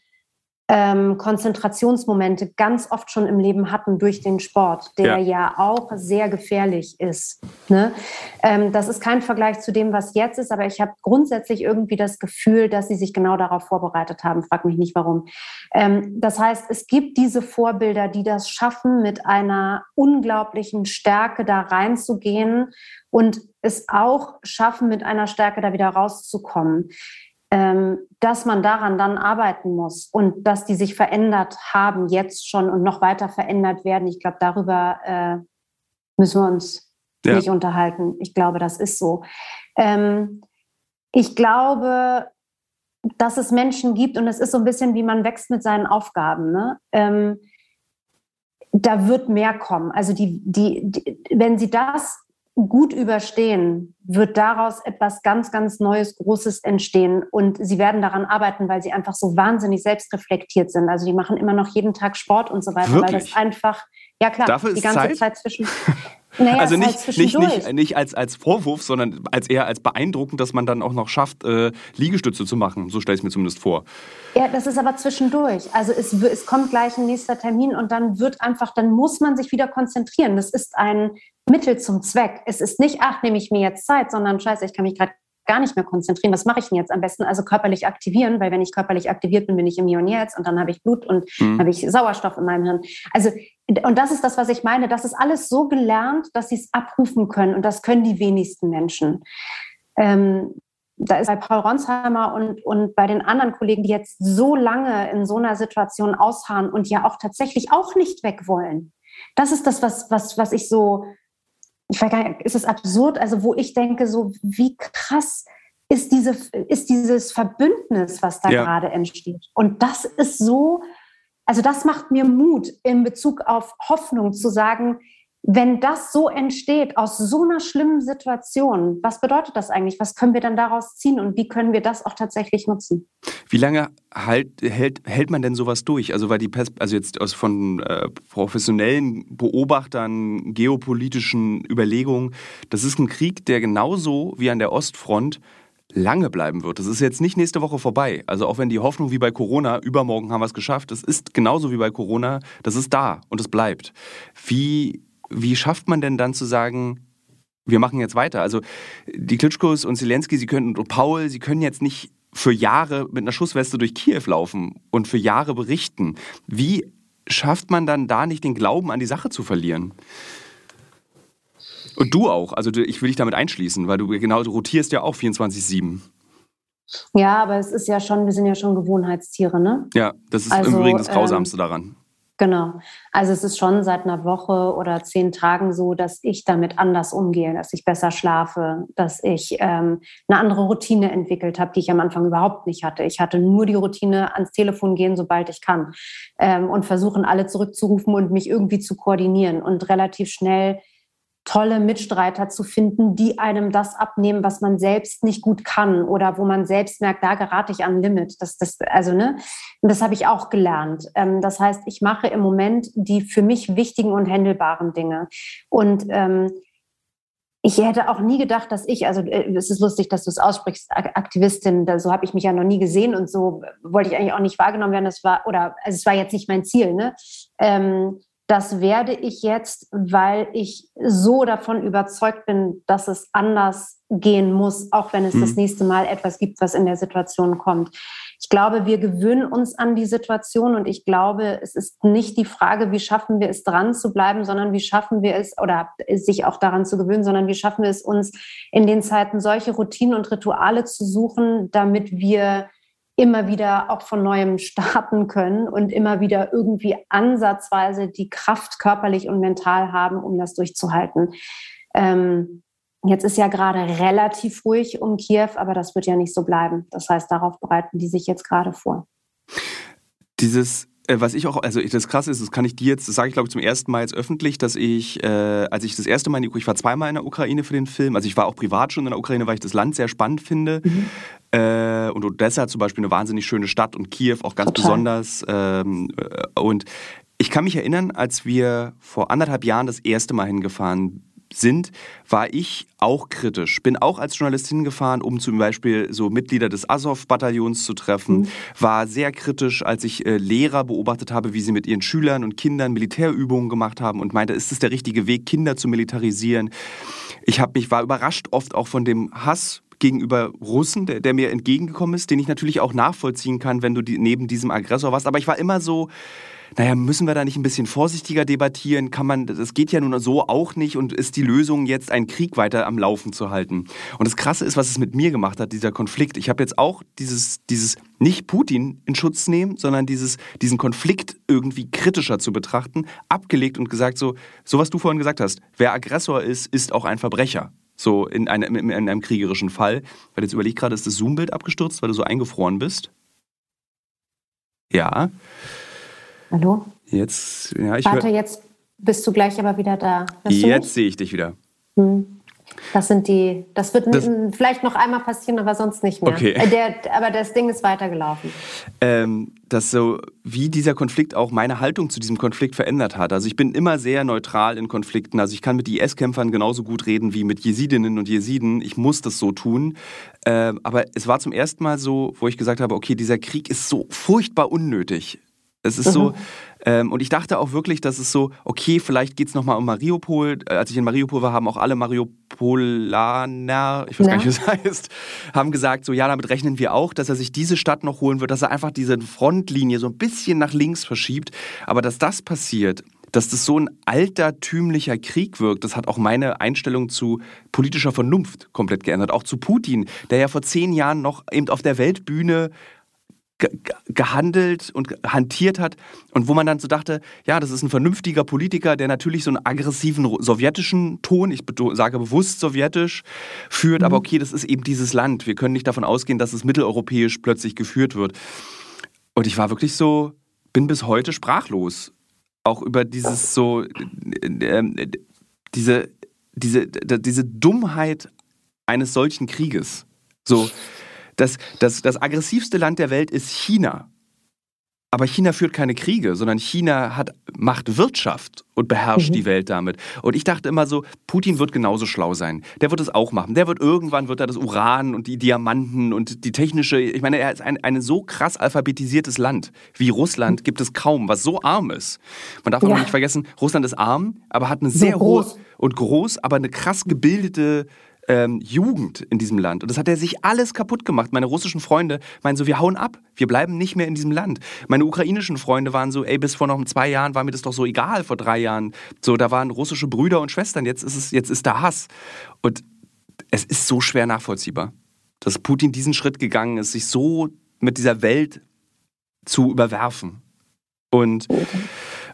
ähm, Konzentrationsmomente ganz oft schon im Leben hatten durch den Sport, der ja, ja auch sehr gefährlich ist. Ne? Ähm, das ist kein Vergleich zu dem, was jetzt ist, aber ich habe grundsätzlich irgendwie das Gefühl, dass sie sich genau darauf vorbereitet haben. Frag mich nicht warum. Ähm, das heißt, es gibt diese Vorbilder, die das schaffen, mit einer unglaublichen Stärke da reinzugehen und es auch schaffen, mit einer Stärke da wieder rauszukommen dass man daran dann arbeiten muss und dass die sich verändert haben jetzt schon und noch weiter verändert werden. Ich glaube, darüber äh, müssen wir uns ja. nicht unterhalten. Ich glaube, das ist so. Ähm, ich glaube, dass es Menschen gibt und es ist so ein bisschen, wie man wächst mit seinen Aufgaben. Ne? Ähm, da wird mehr kommen. Also die, die, die, wenn sie das gut überstehen, wird daraus etwas ganz, ganz Neues, Großes entstehen. Und sie werden daran arbeiten, weil sie einfach so wahnsinnig selbstreflektiert sind. Also die machen immer noch jeden Tag Sport und so weiter, Wirklich? weil das einfach, ja klar, Dafür die ganze Zeit? Zeit zwischen. <laughs> Naja, also nicht, halt nicht, nicht, nicht als, als Vorwurf, sondern als eher als beeindruckend, dass man dann auch noch schafft, äh, Liegestütze zu machen. So stelle ich es mir zumindest vor. Ja, das ist aber zwischendurch. Also es, es kommt gleich ein nächster Termin und dann wird einfach, dann muss man sich wieder konzentrieren. Das ist ein Mittel zum Zweck. Es ist nicht, ach, nehme ich mir jetzt Zeit, sondern scheiße, ich kann mich gerade gar nicht mehr konzentrieren. Was mache ich denn jetzt am besten? Also körperlich aktivieren, weil wenn ich körperlich aktiviert bin, bin ich im Hier und Jetzt und dann habe ich Blut und mhm. habe ich Sauerstoff in meinem Hirn. Also, und das ist das, was ich meine. Das ist alles so gelernt, dass sie es abrufen können und das können die wenigsten Menschen. Ähm, da ist bei Paul Ronsheimer und, und bei den anderen Kollegen, die jetzt so lange in so einer Situation ausharren und ja auch tatsächlich auch nicht weg wollen. Das ist das, was, was, was ich so, ich weiß gar nicht, ist es absurd, also wo ich denke, so wie krass ist, diese, ist dieses Verbündnis, was da ja. gerade entsteht. Und das ist so, also das macht mir Mut in Bezug auf Hoffnung zu sagen, wenn das so entsteht aus so einer schlimmen Situation, was bedeutet das eigentlich? Was können wir dann daraus ziehen und wie können wir das auch tatsächlich nutzen? Wie lange halt, hält, hält man denn sowas durch? Also weil die Pers also jetzt aus von äh, professionellen Beobachtern, geopolitischen Überlegungen, das ist ein Krieg, der genauso wie an der Ostfront lange bleiben wird. Das ist jetzt nicht nächste Woche vorbei. Also auch wenn die Hoffnung wie bei Corona, übermorgen haben wir es geschafft, es ist genauso wie bei Corona, das ist da und es bleibt. Wie, wie schafft man denn dann zu sagen, wir machen jetzt weiter? Also die Klitschkos und Zelensky, sie können, und Paul, sie können jetzt nicht für Jahre mit einer Schussweste durch Kiew laufen und für Jahre berichten. Wie schafft man dann da nicht den Glauben an die Sache zu verlieren? Und du auch. Also ich will dich damit einschließen, weil du genau, du rotierst ja auch 24-7. Ja, aber es ist ja schon, wir sind ja schon Gewohnheitstiere, ne? Ja, das ist also, im Übrigen das ähm, Grausamste ähm, daran. Genau. Also es ist schon seit einer Woche oder zehn Tagen so, dass ich damit anders umgehe, dass ich besser schlafe, dass ich ähm, eine andere Routine entwickelt habe, die ich am Anfang überhaupt nicht hatte. Ich hatte nur die Routine, ans Telefon gehen, sobald ich kann ähm, und versuchen, alle zurückzurufen und mich irgendwie zu koordinieren und relativ schnell tolle Mitstreiter zu finden, die einem das abnehmen, was man selbst nicht gut kann oder wo man selbst merkt, da gerate ich an Limit. Das, das, also, ne? Und das habe ich auch gelernt. Ähm, das heißt, ich mache im Moment die für mich wichtigen und händelbaren Dinge. Und ähm, ich hätte auch nie gedacht, dass ich, also äh, es ist lustig, dass du es aussprichst, Aktivistin, da, so habe ich mich ja noch nie gesehen und so wollte ich eigentlich auch nicht wahrgenommen werden. Das war, oder also es war jetzt nicht mein Ziel, ne? Ähm, das werde ich jetzt, weil ich so davon überzeugt bin, dass es anders gehen muss, auch wenn es mhm. das nächste Mal etwas gibt, was in der Situation kommt. Ich glaube, wir gewöhnen uns an die Situation und ich glaube, es ist nicht die Frage, wie schaffen wir es dran zu bleiben, sondern wie schaffen wir es oder sich auch daran zu gewöhnen, sondern wie schaffen wir es uns in den Zeiten solche Routinen und Rituale zu suchen, damit wir immer wieder auch von neuem starten können und immer wieder irgendwie ansatzweise die Kraft körperlich und mental haben, um das durchzuhalten. Ähm, jetzt ist ja gerade relativ ruhig um Kiew, aber das wird ja nicht so bleiben. Das heißt, darauf bereiten die sich jetzt gerade vor. Dieses was ich auch, also das krasse ist, das kann ich dir jetzt, das sage ich glaube ich zum ersten Mal jetzt öffentlich, dass ich, äh, als ich das erste Mal in die Ukraine, ich war zweimal in der Ukraine für den Film, also ich war auch privat schon in der Ukraine, weil ich das Land sehr spannend finde. Mhm. Äh, und Odessa zum Beispiel eine wahnsinnig schöne Stadt und Kiew auch ganz Total. besonders. Ähm, äh, und ich kann mich erinnern, als wir vor anderthalb Jahren das erste Mal hingefahren sind, war ich auch kritisch. Bin auch als Journalistin gefahren, um zum Beispiel so Mitglieder des Azov-Bataillons zu treffen. Mhm. War sehr kritisch, als ich äh, Lehrer beobachtet habe, wie sie mit ihren Schülern und Kindern Militärübungen gemacht haben und meinte, ist es der richtige Weg, Kinder zu militarisieren? Ich habe mich war überrascht oft auch von dem Hass gegenüber Russen, der, der, mir entgegengekommen ist, den ich natürlich auch nachvollziehen kann, wenn du die, neben diesem Aggressor warst. Aber ich war immer so, naja, müssen wir da nicht ein bisschen vorsichtiger debattieren? Kann man, das geht ja nun so auch nicht und ist die Lösung jetzt einen Krieg weiter am Laufen zu halten? Und das Krasse ist, was es mit mir gemacht hat, dieser Konflikt. Ich habe jetzt auch dieses, dieses nicht Putin in Schutz nehmen, sondern dieses, diesen Konflikt irgendwie kritischer zu betrachten, abgelegt und gesagt so, so was du vorhin gesagt hast, wer Aggressor ist, ist auch ein Verbrecher. So in einem, in einem kriegerischen Fall. Weil jetzt überleg gerade, ist das Zoom-Bild abgestürzt, weil du so eingefroren bist? Ja. Hallo? Jetzt, ja, ich Warte, jetzt bist du gleich aber wieder da. Hörst jetzt sehe ich dich wieder. Hm. Das sind die, das wird das, vielleicht noch einmal passieren, aber sonst nicht mehr. Okay. Äh, der, aber das Ding ist weitergelaufen. Ähm, dass so, wie dieser Konflikt auch meine Haltung zu diesem Konflikt verändert hat. Also ich bin immer sehr neutral in Konflikten. Also ich kann mit IS-Kämpfern genauso gut reden wie mit Jesidinnen und Jesiden. Ich muss das so tun. Ähm, aber es war zum ersten Mal so, wo ich gesagt habe, okay, dieser Krieg ist so furchtbar unnötig. Es ist mhm. so, ähm, und ich dachte auch wirklich, dass es so, okay, vielleicht geht es nochmal um Mariupol. Äh, als ich in Mariupol war, haben auch alle Mariupolaner, ich weiß ja. gar nicht, wie es <laughs> heißt, haben gesagt, so ja, damit rechnen wir auch, dass er sich diese Stadt noch holen wird, dass er einfach diese Frontlinie so ein bisschen nach links verschiebt. Aber dass das passiert, dass das so ein altertümlicher Krieg wirkt, das hat auch meine Einstellung zu politischer Vernunft komplett geändert. Auch zu Putin, der ja vor zehn Jahren noch eben auf der Weltbühne gehandelt und hantiert hat und wo man dann so dachte, ja, das ist ein vernünftiger Politiker, der natürlich so einen aggressiven sowjetischen Ton, ich sage bewusst sowjetisch, führt, mhm. aber okay, das ist eben dieses Land. Wir können nicht davon ausgehen, dass es mitteleuropäisch plötzlich geführt wird. Und ich war wirklich so, bin bis heute sprachlos. Auch über dieses so, äh, diese, diese, diese Dummheit eines solchen Krieges. So, das, das, das aggressivste Land der Welt ist China. Aber China führt keine Kriege, sondern China hat, macht Wirtschaft und beherrscht mhm. die Welt damit. Und ich dachte immer so, Putin wird genauso schlau sein. Der wird es auch machen. Der wird irgendwann wird er das Uran und die Diamanten und die technische. Ich meine, er ist ein, ein so krass alphabetisiertes Land wie Russland gibt es kaum, was so arm ist. Man darf ja. auch nicht vergessen, Russland ist arm, aber hat eine so sehr groß. hohe und groß, aber eine krass gebildete ähm, Jugend in diesem Land. Und das hat er sich alles kaputt gemacht. Meine russischen Freunde meinen so, wir hauen ab, wir bleiben nicht mehr in diesem Land. Meine ukrainischen Freunde waren so, ey, bis vor noch zwei Jahren war mir das doch so egal, vor drei Jahren. So, da waren russische Brüder und Schwestern, jetzt ist es, jetzt ist da Hass. Und es ist so schwer nachvollziehbar, dass Putin diesen Schritt gegangen ist, sich so mit dieser Welt zu überwerfen. Und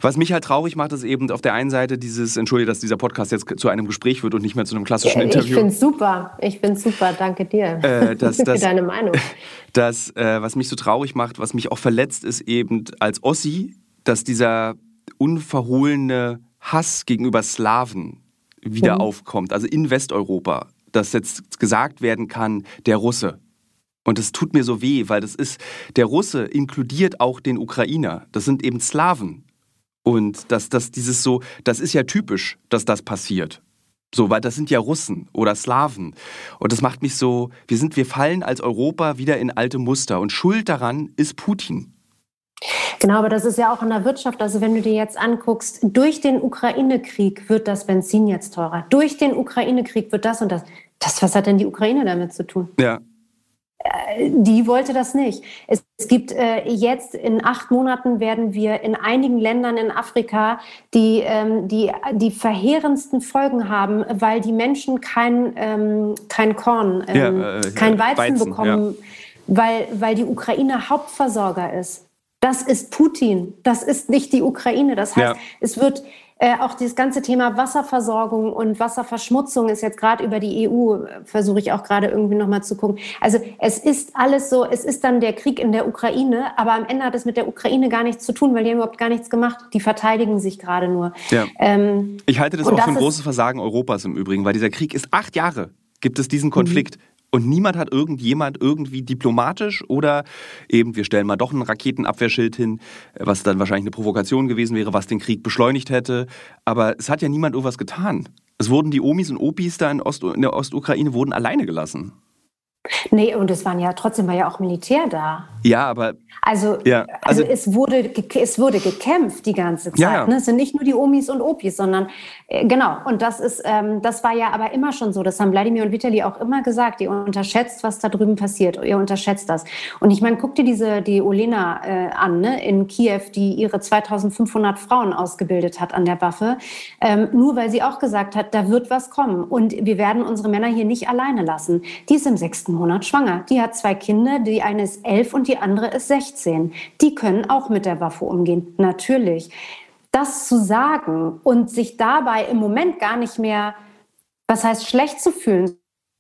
was mich halt traurig macht, ist eben auf der einen Seite dieses, entschuldige, dass dieser Podcast jetzt zu einem Gespräch wird und nicht mehr zu einem klassischen Interview. Ich finde es super. Ich finde es super. Danke dir äh, dass, <laughs> für dass, deine Meinung. <laughs> Das, äh, was mich so traurig macht, was mich auch verletzt, ist eben als Ossi, dass dieser unverhohlene Hass gegenüber Slawen wieder mhm. aufkommt. Also in Westeuropa, dass jetzt gesagt werden kann, der Russe. Und es tut mir so weh, weil das ist, der Russe inkludiert auch den Ukrainer. Das sind eben Slawen. Und dass das dieses so, das ist ja typisch, dass das passiert. So, weil das sind ja Russen oder Slawen. Und das macht mich so, wir sind, wir fallen als Europa wieder in alte Muster. Und Schuld daran ist Putin. Genau, aber das ist ja auch in der Wirtschaft. Also wenn du dir jetzt anguckst, durch den Ukraine-Krieg wird das Benzin jetzt teurer. Durch den Ukraine-Krieg wird das und das. Das, was hat denn die Ukraine damit zu tun? Ja, die wollte das nicht. Es, gibt äh, jetzt in acht Monaten werden wir in einigen Ländern in Afrika die, ähm, die, die verheerendsten Folgen haben, weil die Menschen kein, ähm, kein Korn, ähm, ja, äh, kein Weizen, Weizen bekommen, ja. weil, weil die Ukraine Hauptversorger ist. Das ist Putin, das ist nicht die Ukraine. Das heißt, ja. es wird äh, auch dieses ganze Thema Wasserversorgung und Wasserverschmutzung ist jetzt gerade über die EU, versuche ich auch gerade irgendwie nochmal zu gucken. Also es ist alles so, es ist dann der Krieg in der Ukraine, aber am Ende hat es mit der Ukraine gar nichts zu tun, weil die haben überhaupt gar nichts gemacht. Die verteidigen sich gerade nur. Ja. Ähm, ich halte das auch das für ein großes Versagen Europas im Übrigen, weil dieser Krieg ist acht Jahre gibt es diesen Konflikt. Mhm. Und niemand hat irgendjemand irgendwie diplomatisch oder eben, wir stellen mal doch ein Raketenabwehrschild hin, was dann wahrscheinlich eine Provokation gewesen wäre, was den Krieg beschleunigt hätte. Aber es hat ja niemand irgendwas getan. Es wurden die Omis und Opis da in, Ost, in der Ostukraine wurden alleine gelassen. Nee, und es waren ja trotzdem war ja auch Militär da. Ja, aber. Also, ja, also, also es, wurde, es wurde gekämpft die ganze Zeit. Ja. Ne? Es sind nicht nur die Omis und Opis, sondern äh, genau. Und das ist, ähm, das war ja aber immer schon so. Das haben Wladimir und Vitali auch immer gesagt. Ihr unterschätzt, was da drüben passiert. Ihr unterschätzt das. Und ich meine, guck dir diese, die Olena äh, an, ne? in Kiew, die ihre 2500 Frauen ausgebildet hat an der Waffe. Ähm, nur weil sie auch gesagt hat, da wird was kommen. Und wir werden unsere Männer hier nicht alleine lassen. Die ist im sechsten Monat schwanger. Die hat zwei Kinder, die eine ist elf und die andere ist 16. Die können auch mit der Waffe umgehen, natürlich. Das zu sagen und sich dabei im Moment gar nicht mehr, was heißt schlecht zu fühlen,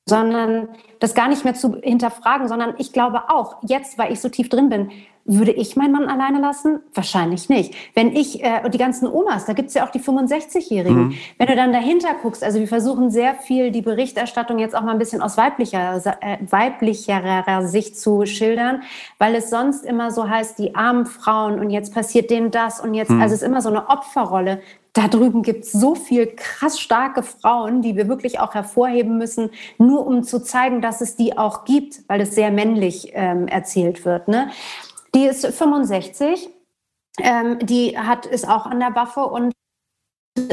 sondern das gar nicht mehr zu hinterfragen, sondern ich glaube auch, jetzt, weil ich so tief drin bin, würde ich meinen Mann alleine lassen? Wahrscheinlich nicht. Wenn ich, äh, und die ganzen Omas, da gibt's ja auch die 65-Jährigen. Mhm. Wenn du dann dahinter guckst, also wir versuchen sehr viel die Berichterstattung jetzt auch mal ein bisschen aus weiblicher, äh, weiblicherer Sicht zu schildern, weil es sonst immer so heißt, die armen Frauen und jetzt passiert denen das und jetzt, mhm. also es ist immer so eine Opferrolle da drüben gibt es so viel krass starke Frauen, die wir wirklich auch hervorheben müssen, nur um zu zeigen, dass es die auch gibt, weil es sehr männlich ähm, erzählt wird. Ne? Die ist 65, ähm, die hat, ist auch an der Waffe und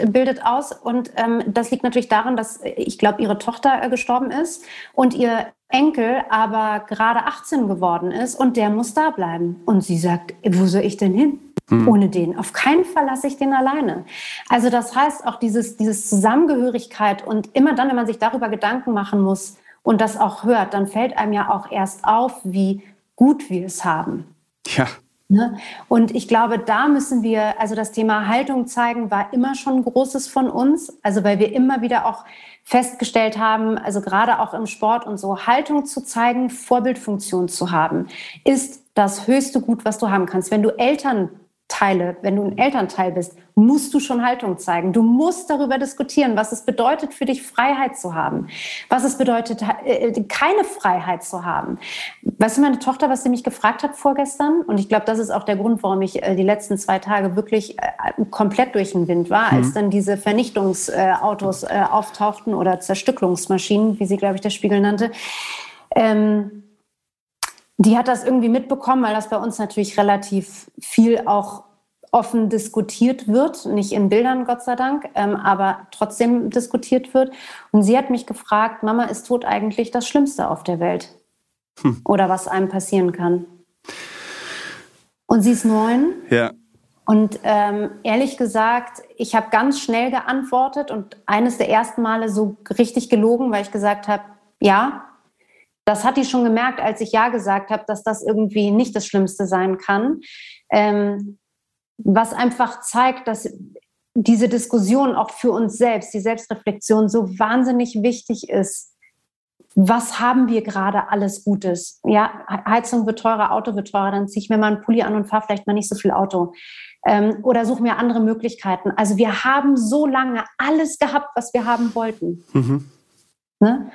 bildet aus. Und ähm, das liegt natürlich daran, dass ich glaube, ihre Tochter äh, gestorben ist und ihr Enkel aber gerade 18 geworden ist und der muss da bleiben. Und sie sagt, wo soll ich denn hin? Mhm. Ohne den. Auf keinen Fall lasse ich den alleine. Also das heißt auch dieses, dieses Zusammengehörigkeit und immer dann, wenn man sich darüber Gedanken machen muss und das auch hört, dann fällt einem ja auch erst auf, wie gut wir es haben. Ja. Ne? Und ich glaube, da müssen wir, also das Thema Haltung zeigen, war immer schon ein großes von uns. Also weil wir immer wieder auch festgestellt haben, also gerade auch im Sport und so, Haltung zu zeigen, Vorbildfunktion zu haben, ist das höchste Gut, was du haben kannst. Wenn du Eltern Teile, wenn du ein Elternteil bist, musst du schon Haltung zeigen. Du musst darüber diskutieren, was es bedeutet für dich, Freiheit zu haben, was es bedeutet, äh, keine Freiheit zu haben. Weißt du, meine Tochter, was sie mich gefragt hat vorgestern, und ich glaube, das ist auch der Grund, warum ich äh, die letzten zwei Tage wirklich äh, komplett durch den Wind war, mhm. als dann diese Vernichtungsautos auftauchten oder Zerstücklungsmaschinen, wie sie, glaube ich, der Spiegel nannte. Ähm, die hat das irgendwie mitbekommen, weil das bei uns natürlich relativ viel auch offen diskutiert wird, nicht in Bildern, Gott sei Dank, ähm, aber trotzdem diskutiert wird. Und sie hat mich gefragt, Mama, ist Tod eigentlich das Schlimmste auf der Welt? Hm. Oder was einem passieren kann? Und sie ist neun. Ja. Und ähm, ehrlich gesagt, ich habe ganz schnell geantwortet und eines der ersten Male so richtig gelogen, weil ich gesagt habe, ja, das hat die schon gemerkt, als ich Ja gesagt habe, dass das irgendwie nicht das Schlimmste sein kann. Ähm, was einfach zeigt, dass diese Diskussion auch für uns selbst, die Selbstreflexion so wahnsinnig wichtig ist. Was haben wir gerade alles Gutes? Ja, Heizung wird teurer, Auto wird teurer, dann ziehe ich mir mal einen Pulli an und fahre vielleicht mal nicht so viel Auto. Ähm, oder suche mir andere Möglichkeiten. Also wir haben so lange alles gehabt, was wir haben wollten. Mhm. Ne?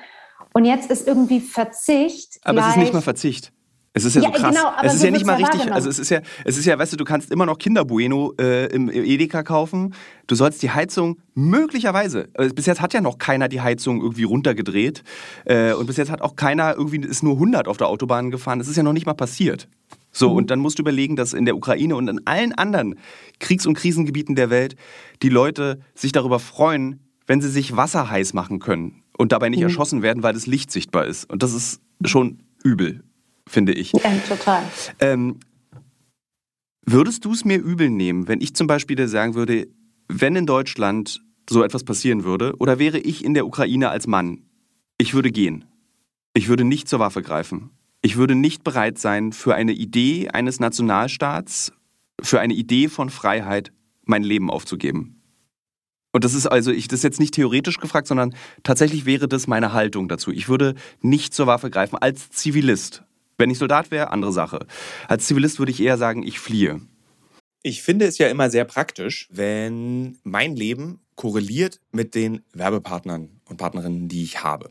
Und jetzt ist irgendwie Verzicht. Aber es ist nicht mal Verzicht. Es ist ja, ja so krass. Genau, es ist so ja nicht mal richtig. Also es ist ja, es ist ja, weißt du, du kannst immer noch Kinderbueno äh, im Edeka kaufen. Du sollst die Heizung möglicherweise. Also bis jetzt hat ja noch keiner die Heizung irgendwie runtergedreht äh, und bis jetzt hat auch keiner irgendwie ist nur 100 auf der Autobahn gefahren. Das ist ja noch nicht mal passiert. So, mhm. und dann musst du überlegen, dass in der Ukraine und in allen anderen Kriegs- und Krisengebieten der Welt die Leute sich darüber freuen, wenn sie sich Wasser heiß machen können und dabei nicht mhm. erschossen werden, weil das Licht sichtbar ist. Und das ist schon übel, finde ich. Ja, total. Ähm, würdest du es mir übel nehmen, wenn ich zum Beispiel dir sagen würde, wenn in Deutschland so etwas passieren würde, oder wäre ich in der Ukraine als Mann, ich würde gehen. Ich würde nicht zur Waffe greifen. Ich würde nicht bereit sein, für eine Idee eines Nationalstaats, für eine Idee von Freiheit mein Leben aufzugeben. Und das ist also, ich das jetzt nicht theoretisch gefragt, sondern tatsächlich wäre das meine Haltung dazu. Ich würde nicht zur Waffe greifen als Zivilist. Wenn ich Soldat wäre, andere Sache. Als Zivilist würde ich eher sagen, ich fliehe. Ich finde es ja immer sehr praktisch, wenn mein Leben korreliert mit den Werbepartnern und Partnerinnen, die ich habe.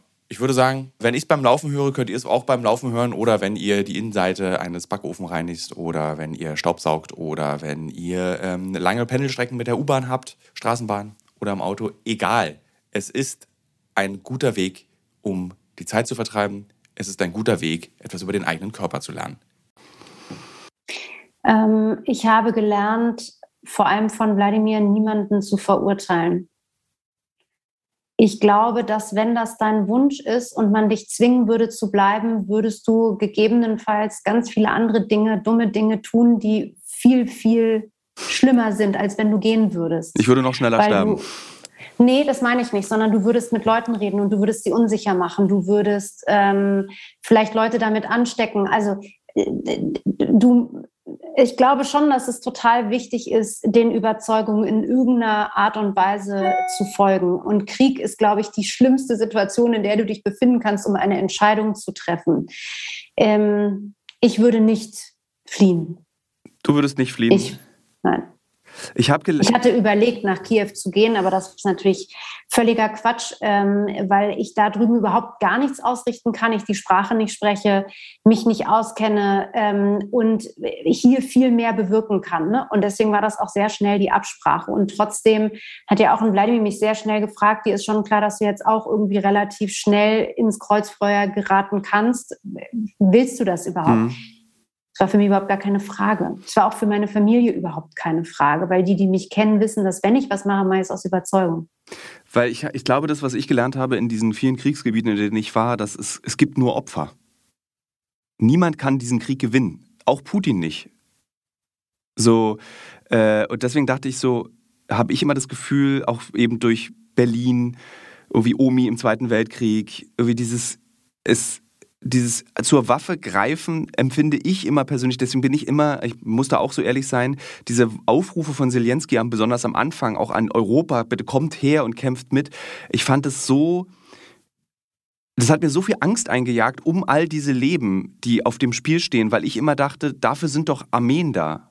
Ich würde sagen, wenn ich es beim Laufen höre, könnt ihr es auch beim Laufen hören oder wenn ihr die Innenseite eines Backofen reinigt oder wenn ihr Staubsaugt oder wenn ihr ähm, lange Pendelstrecken mit der U-Bahn habt, Straßenbahn oder im Auto. Egal. Es ist ein guter Weg, um die Zeit zu vertreiben. Es ist ein guter Weg, etwas über den eigenen Körper zu lernen. Ähm, ich habe gelernt, vor allem von Wladimir, niemanden zu verurteilen. Ich glaube, dass wenn das dein Wunsch ist und man dich zwingen würde zu bleiben, würdest du gegebenenfalls ganz viele andere Dinge, dumme Dinge tun, die viel, viel schlimmer sind, als wenn du gehen würdest. Ich würde noch schneller Weil sterben. Du, nee, das meine ich nicht, sondern du würdest mit Leuten reden und du würdest sie unsicher machen. Du würdest ähm, vielleicht Leute damit anstecken. Also äh, du, ich glaube schon, dass es total wichtig ist, den Überzeugungen in irgendeiner Art und Weise zu folgen. Und Krieg ist, glaube ich, die schlimmste Situation, in der du dich befinden kannst, um eine Entscheidung zu treffen. Ähm, ich würde nicht fliehen. Du würdest nicht fliehen? Ich, nein. Ich, ich hatte überlegt, nach Kiew zu gehen, aber das ist natürlich völliger Quatsch, ähm, weil ich da drüben überhaupt gar nichts ausrichten kann, ich die Sprache nicht spreche, mich nicht auskenne ähm, und hier viel mehr bewirken kann. Ne? Und deswegen war das auch sehr schnell die Absprache. Und trotzdem hat ja auch ein Wladimir mich sehr schnell gefragt, dir ist schon klar, dass du jetzt auch irgendwie relativ schnell ins Kreuzfeuer geraten kannst. Willst du das überhaupt? Mhm. War für mich überhaupt gar keine Frage. Es war auch für meine Familie überhaupt keine Frage, weil die, die mich kennen, wissen, dass wenn ich was mache, mache ich es aus Überzeugung. Weil ich, ich glaube, das, was ich gelernt habe in diesen vielen Kriegsgebieten, in denen ich war, dass es, es gibt nur Opfer. Niemand kann diesen Krieg gewinnen. Auch Putin nicht. So, äh, und deswegen dachte ich so, habe ich immer das Gefühl, auch eben durch Berlin, irgendwie Omi im Zweiten Weltkrieg, irgendwie dieses, es, dieses zur Waffe greifen empfinde ich immer persönlich, deswegen bin ich immer, ich muss da auch so ehrlich sein, diese Aufrufe von Zelensky, besonders am Anfang, auch an Europa, bitte kommt her und kämpft mit. Ich fand es so, das hat mir so viel Angst eingejagt um all diese Leben, die auf dem Spiel stehen, weil ich immer dachte, dafür sind doch Armeen da.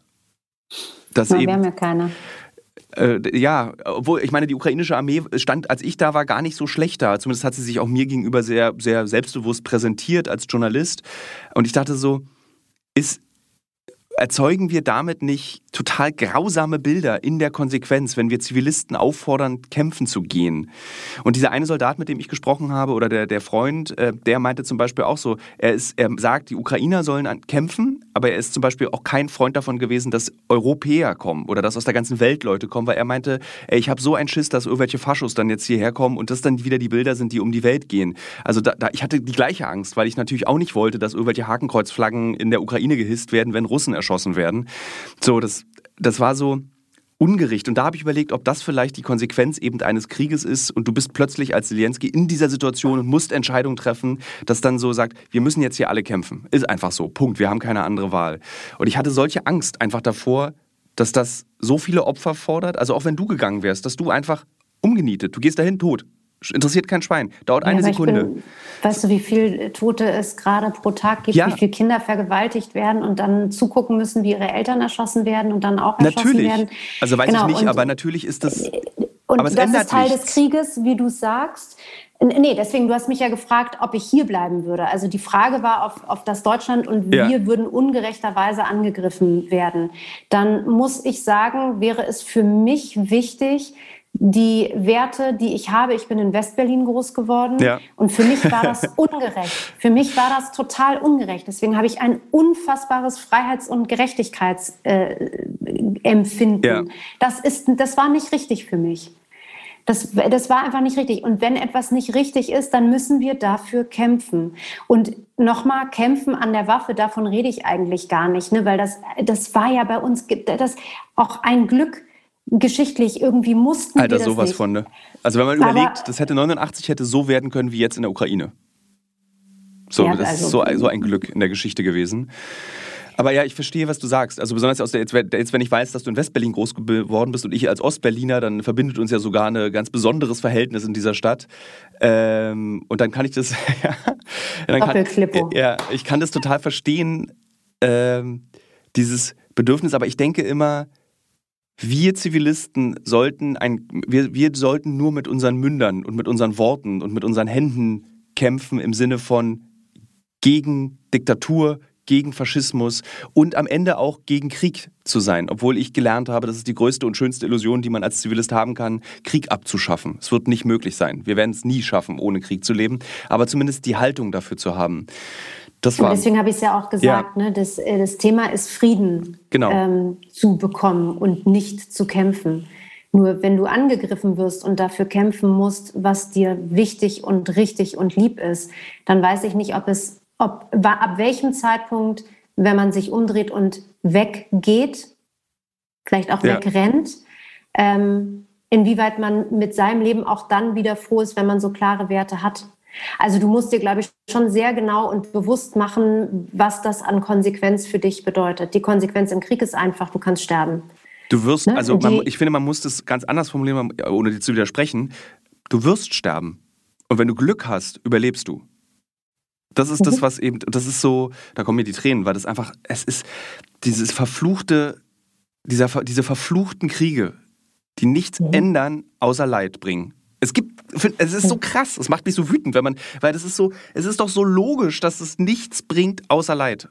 Das Na, eben, wir haben ja keine. Äh, ja, obwohl, ich meine, die ukrainische Armee stand, als ich da war, gar nicht so schlecht da. Zumindest hat sie sich auch mir gegenüber sehr, sehr selbstbewusst präsentiert als Journalist. Und ich dachte so, ist, erzeugen wir damit nicht total grausame Bilder in der Konsequenz, wenn wir Zivilisten auffordern, kämpfen zu gehen? Und dieser eine Soldat, mit dem ich gesprochen habe, oder der, der Freund, äh, der meinte zum Beispiel auch so, er, ist, er sagt, die Ukrainer sollen kämpfen, aber er ist zum Beispiel auch kein Freund davon gewesen, dass Europäer kommen oder dass aus der ganzen Welt Leute kommen, weil er meinte, ey, ich habe so einen Schiss, dass irgendwelche Faschos dann jetzt hierher kommen und das dann wieder die Bilder sind, die um die Welt gehen. Also da, da, ich hatte die gleiche Angst, weil ich natürlich auch nicht wollte, dass irgendwelche Hakenkreuzflaggen in der Ukraine gehisst werden, wenn Russen erschossen werden. So, das, das war so ungerecht. Und da habe ich überlegt, ob das vielleicht die Konsequenz eben eines Krieges ist und du bist plötzlich als Zelensky in dieser Situation und musst Entscheidungen treffen, das dann so sagt, wir müssen jetzt hier alle kämpfen. Ist einfach so. Punkt. Wir haben keine andere Wahl. Und ich hatte solche Angst einfach davor, dass das so viele Opfer fordert. Also auch wenn du gegangen wärst, dass du einfach umgenietet, du gehst dahin tot. Interessiert kein Schwein. Dauert ja, eine Sekunde. Bin, weißt du, wie viele Tote es gerade pro Tag gibt, ja. wie viele Kinder vergewaltigt werden und dann zugucken müssen, wie ihre Eltern erschossen werden und dann auch erschossen natürlich. werden? Also weiß genau. ich nicht, und, aber natürlich ist das. Äh, und das ist Teil nichts. des Krieges, wie du sagst. Nee, deswegen, du hast mich ja gefragt, ob ich hier bleiben würde. Also die Frage war auf, auf das Deutschland und wir ja. würden ungerechterweise angegriffen werden. Dann muss ich sagen, wäre es für mich wichtig, die Werte, die ich habe, ich bin in Westberlin groß geworden ja. und für mich war das <laughs> ungerecht. Für mich war das total ungerecht. Deswegen habe ich ein unfassbares Freiheits- und Gerechtigkeitsempfinden. Äh, ja. Das, ist, das war nicht richtig für mich. Das, das war einfach nicht richtig. Und wenn etwas nicht richtig ist, dann müssen wir dafür kämpfen. Und nochmal, kämpfen an der Waffe, davon rede ich eigentlich gar nicht, ne? weil das, das war ja bei uns das auch ein Glück, geschichtlich irgendwie mussten Alter, sowas nicht. von, ne? Also wenn man Aber überlegt, das hätte 89 hätte so werden können wie jetzt in der Ukraine. So, ja, das also, ist so, so ein Glück in der Geschichte gewesen. Aber ja, ich verstehe, was du sagst. Also besonders aus der, jetzt, jetzt, wenn ich weiß, dass du in Westberlin groß geworden bist und ich als Ostberliner, dann verbindet uns ja sogar ein ganz besonderes Verhältnis in dieser Stadt. Ähm, und dann kann ich das, <laughs> ja, dann kann, ja, ich kann das total verstehen, ähm, dieses Bedürfnis. Aber ich denke immer, wir Zivilisten sollten ein, wir, wir sollten nur mit unseren Mündern und mit unseren Worten und mit unseren Händen kämpfen im Sinne von gegen Diktatur, gegen Faschismus und am Ende auch gegen Krieg zu sein, obwohl ich gelernt habe, das ist die größte und schönste Illusion, die man als Zivilist haben kann, Krieg abzuschaffen. Es wird nicht möglich sein. Wir werden es nie schaffen, ohne Krieg zu leben, aber zumindest die Haltung dafür zu haben. Deswegen habe ich es ja auch gesagt, ja. Ne, das, äh, das Thema ist Frieden genau. ähm, zu bekommen und nicht zu kämpfen. Nur wenn du angegriffen wirst und dafür kämpfen musst, was dir wichtig und richtig und lieb ist, dann weiß ich nicht, ob es, ob ab welchem Zeitpunkt, wenn man sich umdreht und weggeht, vielleicht auch ja. wegrennt, ähm, inwieweit man mit seinem Leben auch dann wieder froh ist, wenn man so klare Werte hat. Also du musst dir, glaube ich, schon sehr genau und bewusst machen, was das an Konsequenz für dich bedeutet. Die Konsequenz im Krieg ist einfach, du kannst sterben. Du wirst, ne? also man, ich finde, man muss das ganz anders formulieren, ohne dir zu widersprechen. Du wirst sterben. Und wenn du Glück hast, überlebst du. Das ist mhm. das, was eben, das ist so, da kommen mir die Tränen, weil das einfach, es ist dieses verfluchte, dieser, diese verfluchten Kriege, die nichts mhm. ändern, außer Leid bringen. Es gibt, es ist so krass, es macht mich so wütend, wenn man, weil das ist so, es ist doch so logisch, dass es nichts bringt außer Leid.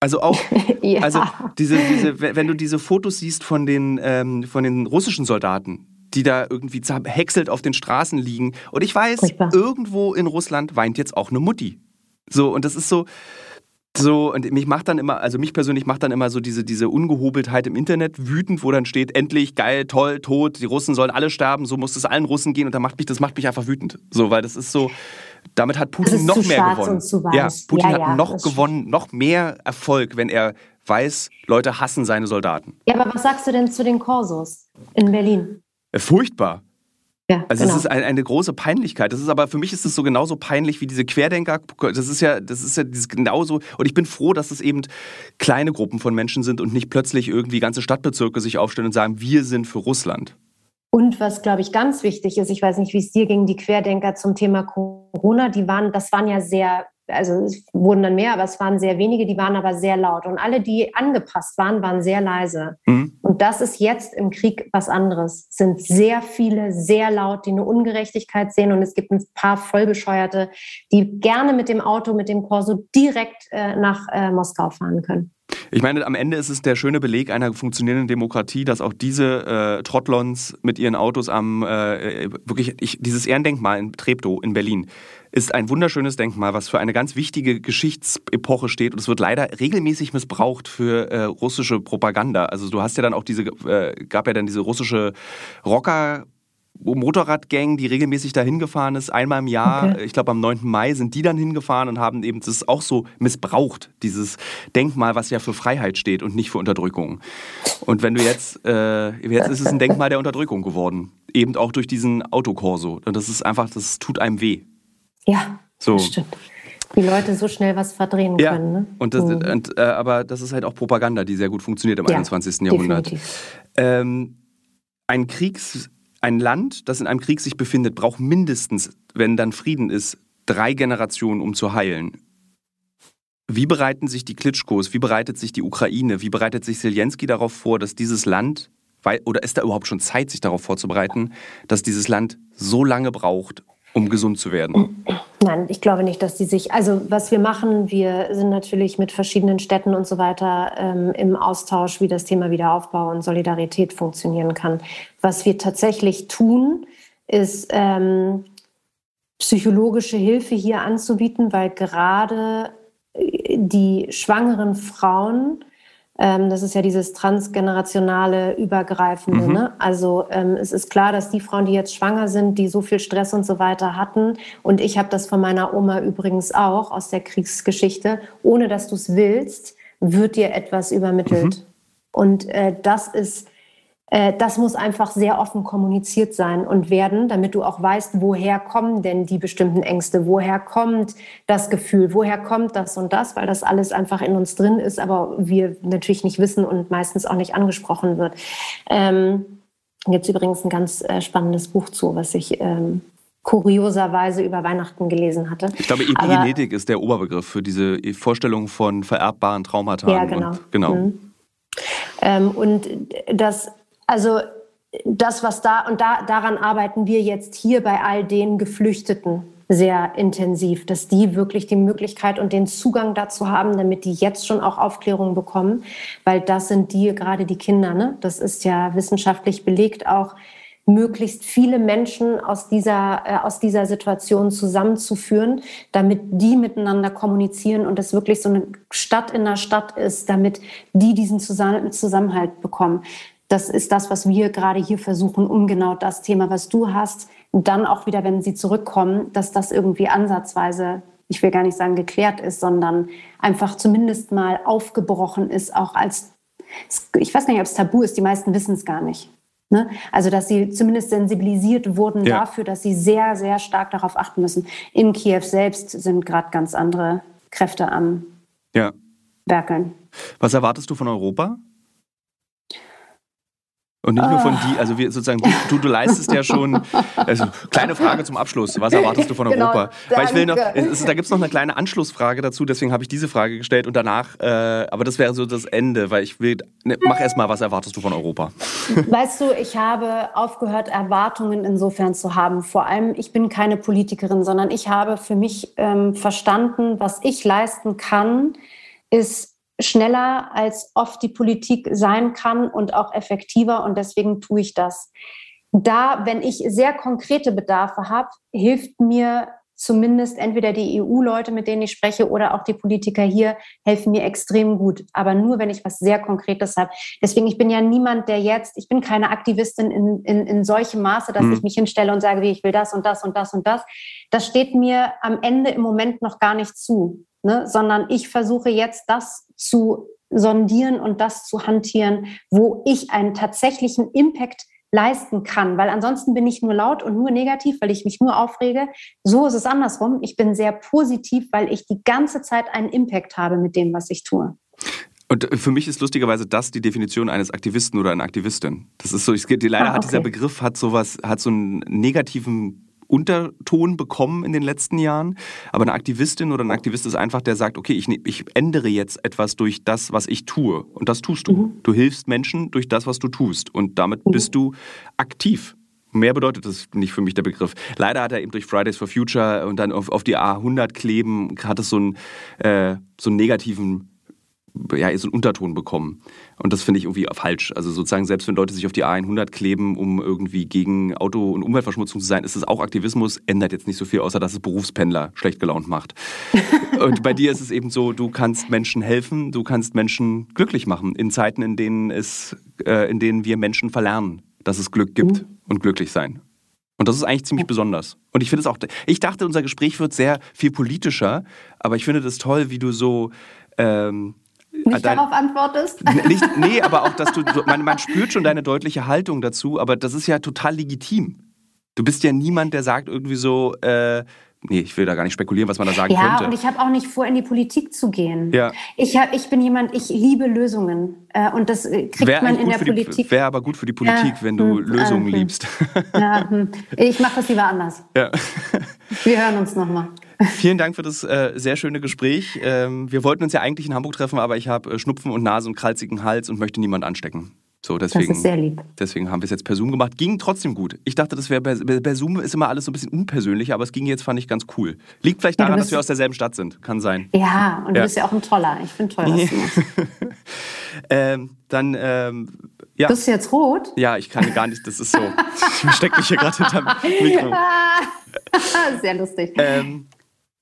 Also auch, <laughs> ja. also diese, diese, wenn du diese Fotos siehst von den, ähm, von den russischen Soldaten, die da irgendwie zerhäckselt auf den Straßen liegen. Und ich weiß, Furchtbar. irgendwo in Russland weint jetzt auch eine Mutti. So, und das ist so, so, und mich macht dann immer, also mich persönlich macht dann immer so diese, diese Ungehobeltheit im Internet wütend, wo dann steht, endlich, geil, toll, tot, die Russen sollen alle sterben, so muss es allen Russen gehen und dann macht mich, das macht mich einfach wütend. So, weil das ist so, damit hat Putin noch mehr gewonnen. Ja, Putin ja, ja, hat noch gewonnen, noch mehr Erfolg, wenn er weiß, Leute hassen seine Soldaten. Ja, aber was sagst du denn zu den Korsos in Berlin? Furchtbar. Ja, also genau. es ist ein, eine große Peinlichkeit. Das ist aber für mich ist es so genauso peinlich wie diese Querdenker. Das ist ja, das ist ja dieses genauso. Und ich bin froh, dass es eben kleine Gruppen von Menschen sind und nicht plötzlich irgendwie ganze Stadtbezirke sich aufstellen und sagen, wir sind für Russland. Und was, glaube ich, ganz wichtig ist, ich weiß nicht, wie es dir ging, die Querdenker zum Thema Corona, die waren, das waren ja sehr also es wurden dann mehr, aber es waren sehr wenige, die waren aber sehr laut. Und alle, die angepasst waren, waren sehr leise. Mhm. Und das ist jetzt im Krieg was anderes. Es sind sehr viele, sehr laut, die eine Ungerechtigkeit sehen. Und es gibt ein paar Vollbescheuerte, die gerne mit dem Auto, mit dem Corso direkt äh, nach äh, Moskau fahren können. Ich meine, am Ende ist es der schöne Beleg einer funktionierenden Demokratie, dass auch diese äh, Trottlons mit ihren Autos am äh, wirklich ich, dieses Ehrendenkmal in Treptow in Berlin ist ein wunderschönes Denkmal, was für eine ganz wichtige Geschichtsepoche steht und es wird leider regelmäßig missbraucht für äh, russische Propaganda. Also du hast ja dann auch diese äh, gab ja dann diese russische Rocker Motorradgang, die regelmäßig dahin gefahren ist, einmal im Jahr, okay. ich glaube am 9. Mai sind die dann hingefahren und haben eben das auch so missbraucht, dieses Denkmal, was ja für Freiheit steht und nicht für Unterdrückung. Und wenn du jetzt, äh, jetzt ist es ein Denkmal der Unterdrückung geworden, eben auch durch diesen Autokorso. Und das ist einfach, das tut einem weh. Ja, so. das stimmt. Die Leute so schnell was verdrehen ja. können. Ne? Und das, mhm. und, äh, aber das ist halt auch Propaganda, die sehr gut funktioniert im ja, 21. Jahrhundert. Ähm, ein Kriegs ein Land, das in einem Krieg sich befindet, braucht mindestens, wenn dann Frieden ist, drei Generationen, um zu heilen. Wie bereiten sich die Klitschkos, wie bereitet sich die Ukraine, wie bereitet sich Zelensky darauf vor, dass dieses Land, oder ist da überhaupt schon Zeit, sich darauf vorzubereiten, dass dieses Land so lange braucht, um gesund zu werden? Nein, ich glaube nicht, dass die sich. Also was wir machen, wir sind natürlich mit verschiedenen Städten und so weiter ähm, im Austausch, wie das Thema Wiederaufbau und Solidarität funktionieren kann. Was wir tatsächlich tun, ist ähm, psychologische Hilfe hier anzubieten, weil gerade äh, die schwangeren Frauen ähm, das ist ja dieses transgenerationale, übergreifende. Mhm. Ne? Also ähm, es ist klar, dass die Frauen, die jetzt schwanger sind, die so viel Stress und so weiter hatten, und ich habe das von meiner Oma übrigens auch aus der Kriegsgeschichte, ohne dass du es willst, wird dir etwas übermittelt. Mhm. Und äh, das ist das muss einfach sehr offen kommuniziert sein und werden, damit du auch weißt, woher kommen denn die bestimmten Ängste, woher kommt das Gefühl, woher kommt das und das, weil das alles einfach in uns drin ist, aber wir natürlich nicht wissen und meistens auch nicht angesprochen wird. Ähm, Gibt es übrigens ein ganz äh, spannendes Buch zu, was ich ähm, kurioserweise über Weihnachten gelesen hatte. Ich glaube, Epigenetik Aber, ist der Oberbegriff für diese Vorstellung von vererbbaren Traumata. Ja, genau. Und, genau. Mhm. Ähm, und das also das, was da, und da, daran arbeiten wir jetzt hier bei all den Geflüchteten, sehr intensiv, dass die wirklich die Möglichkeit und den Zugang dazu haben, damit die jetzt schon auch Aufklärung bekommen, weil das sind die gerade die Kinder. Ne? Das ist ja wissenschaftlich belegt auch möglichst viele Menschen aus dieser, äh, aus dieser Situation zusammenzuführen, damit die miteinander kommunizieren und es wirklich so eine Stadt in der Stadt ist, damit die diesen Zusammenhalt bekommen. Das ist das, was wir gerade hier versuchen, um genau das Thema, was du hast, dann auch wieder, wenn sie zurückkommen, dass das irgendwie ansatzweise, ich will gar nicht sagen geklärt ist, sondern einfach zumindest mal aufgebrochen ist, auch als, ich weiß gar nicht, ob es tabu ist, die meisten wissen es gar nicht. Ne? Also, dass sie zumindest sensibilisiert wurden ja. dafür, dass sie sehr, sehr stark darauf achten müssen. In Kiew selbst sind gerade ganz andere Kräfte am ja. Werkeln. Was erwartest du von Europa? Und nicht nur von ah. die, also wir sozusagen, du, du leistest ja schon, also kleine Frage zum Abschluss, was <laughs> erwartest du von genau, Europa? Weil ich will noch, es, da gibt es noch eine kleine Anschlussfrage dazu, deswegen habe ich diese Frage gestellt und danach, äh, aber das wäre so das Ende, weil ich will, ne, mach erst mal, was erwartest du von Europa? Weißt du, ich habe aufgehört, Erwartungen insofern zu haben. Vor allem, ich bin keine Politikerin, sondern ich habe für mich ähm, verstanden, was ich leisten kann, ist schneller als oft die Politik sein kann und auch effektiver. Und deswegen tue ich das. Da, wenn ich sehr konkrete Bedarfe habe, hilft mir zumindest entweder die EU-Leute, mit denen ich spreche, oder auch die Politiker hier helfen mir extrem gut. Aber nur, wenn ich was sehr Konkretes habe. Deswegen, ich bin ja niemand, der jetzt, ich bin keine Aktivistin in, in, in solchem Maße, dass mhm. ich mich hinstelle und sage, wie ich will das und das und das und das. Das steht mir am Ende im Moment noch gar nicht zu ne? sondern ich versuche jetzt das zu sondieren und das zu hantieren, wo ich einen tatsächlichen Impact leisten kann, weil ansonsten bin ich nur laut und nur negativ, weil ich mich nur aufrege. So ist es andersrum. Ich bin sehr positiv, weil ich die ganze Zeit einen Impact habe mit dem, was ich tue. Und für mich ist lustigerweise das die Definition eines Aktivisten oder einer Aktivistin. Das ist so, ich, leider ah, okay. hat dieser Begriff hat sowas, hat so einen negativen Unterton bekommen in den letzten Jahren. Aber eine Aktivistin oder ein Aktivist ist einfach, der sagt, okay, ich, ne, ich ändere jetzt etwas durch das, was ich tue. Und das tust du. Mhm. Du hilfst Menschen durch das, was du tust. Und damit mhm. bist du aktiv. Mehr bedeutet das nicht für mich der Begriff. Leider hat er eben durch Fridays for Future und dann auf, auf die A100 kleben, hat es so einen, äh, so einen negativen ja, so einen Unterton bekommen. Und das finde ich irgendwie falsch. Also sozusagen, selbst wenn Leute sich auf die A100 kleben, um irgendwie gegen Auto- und Umweltverschmutzung zu sein, ist es auch Aktivismus, ändert jetzt nicht so viel, außer dass es Berufspendler schlecht gelaunt macht. <laughs> und bei dir ist es eben so, du kannst Menschen helfen, du kannst Menschen glücklich machen in Zeiten, in denen es, äh, in denen wir Menschen verlernen, dass es Glück gibt mhm. und glücklich sein. Und das ist eigentlich ziemlich besonders. Und ich finde es auch, ich dachte, unser Gespräch wird sehr viel politischer, aber ich finde das toll, wie du so ähm, nicht dein, darauf antwortest? Nicht, nee, aber auch, dass du, man, man spürt schon deine deutliche Haltung dazu, aber das ist ja total legitim. Du bist ja niemand, der sagt irgendwie so, äh, nee, ich will da gar nicht spekulieren, was man da sagen ja, könnte. Ja, und ich habe auch nicht vor, in die Politik zu gehen. Ja. Ich, hab, ich bin jemand, ich liebe Lösungen. Äh, und das äh, kriegt wär man in der Politik. Wäre aber gut für die Politik, ja, wenn du hm, Lösungen äh, liebst. Ja, hm. Ich mache das lieber anders. Ja. Wir hören uns nochmal. Vielen Dank für das äh, sehr schöne Gespräch. Ähm, wir wollten uns ja eigentlich in Hamburg treffen, aber ich habe äh, Schnupfen und Nase und kralzigen Hals und möchte niemand anstecken. So, deswegen, das ist sehr lieb. Deswegen haben wir es jetzt per Zoom gemacht. Ging trotzdem gut. Ich dachte, das wäre bei, bei, Zoom ist immer alles so ein bisschen unpersönlich, aber es ging jetzt, fand ich, ganz cool. Liegt vielleicht daran, ja, dass wir aus derselben Stadt sind. Kann sein. Ja, und ja. du bist ja auch ein Toller. Ich finde toll, was du machst. <laughs> ähm, dann, ähm, ja. Bist du jetzt rot? Ja, ich kann gar nicht. Das ist so. ich stecke mich hier gerade hinterm <laughs> Mikro. <laughs> Sehr lustig. Ähm,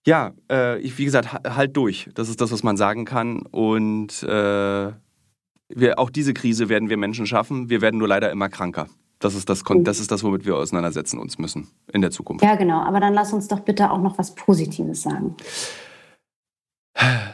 ja, äh, ich, wie gesagt, halt durch. Das ist das, was man sagen kann. Und äh, wir, auch diese Krise werden wir Menschen schaffen. Wir werden nur leider immer kranker. Das ist das, das ist das, womit wir auseinandersetzen uns müssen in der Zukunft. Ja, genau. Aber dann lass uns doch bitte auch noch was Positives sagen. <sighs>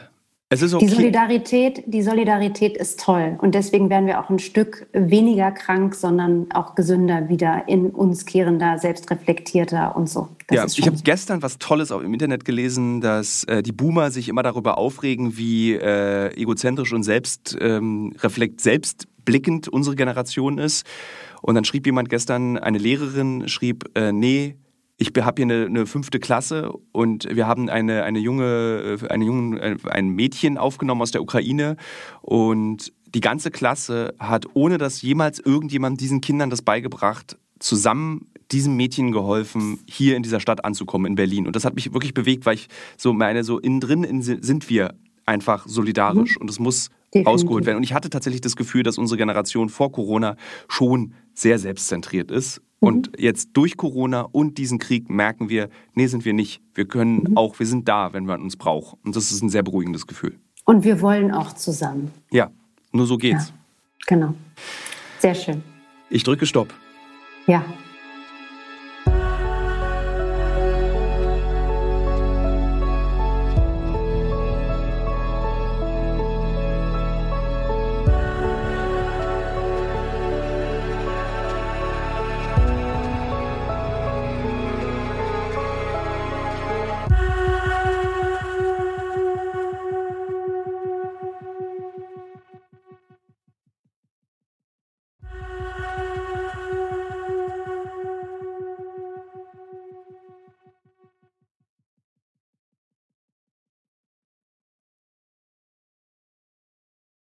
Okay. Die Solidarität, die Solidarität ist toll und deswegen werden wir auch ein Stück weniger krank, sondern auch gesünder wieder in uns kehrender, selbstreflektierter und so. Das ja, ich habe gestern was Tolles auch im Internet gelesen, dass äh, die Boomer sich immer darüber aufregen, wie äh, egozentrisch und selbst ähm, reflekt, selbstblickend unsere Generation ist. Und dann schrieb jemand gestern, eine Lehrerin schrieb, äh, nee, ich habe hier eine, eine, fünfte Klasse und wir haben eine, eine junge, äh, eine jungen, äh, ein Mädchen aufgenommen aus der Ukraine und die ganze Klasse hat, ohne dass jemals irgendjemand diesen Kindern das beigebracht, zusammen diesem Mädchen geholfen, hier in dieser Stadt anzukommen, in Berlin. Und das hat mich wirklich bewegt, weil ich so meine, so innen drin sind wir einfach solidarisch mhm. und es muss Definitiv. rausgeholt werden. Und ich hatte tatsächlich das Gefühl, dass unsere Generation vor Corona schon sehr selbstzentriert ist. Mhm. Und jetzt durch Corona und diesen Krieg merken wir, nee, sind wir nicht. Wir können mhm. auch, wir sind da, wenn man uns braucht. Und das ist ein sehr beruhigendes Gefühl. Und wir wollen auch zusammen. Ja, nur so geht's. Ja, genau. Sehr schön. Ich drücke Stopp. Ja.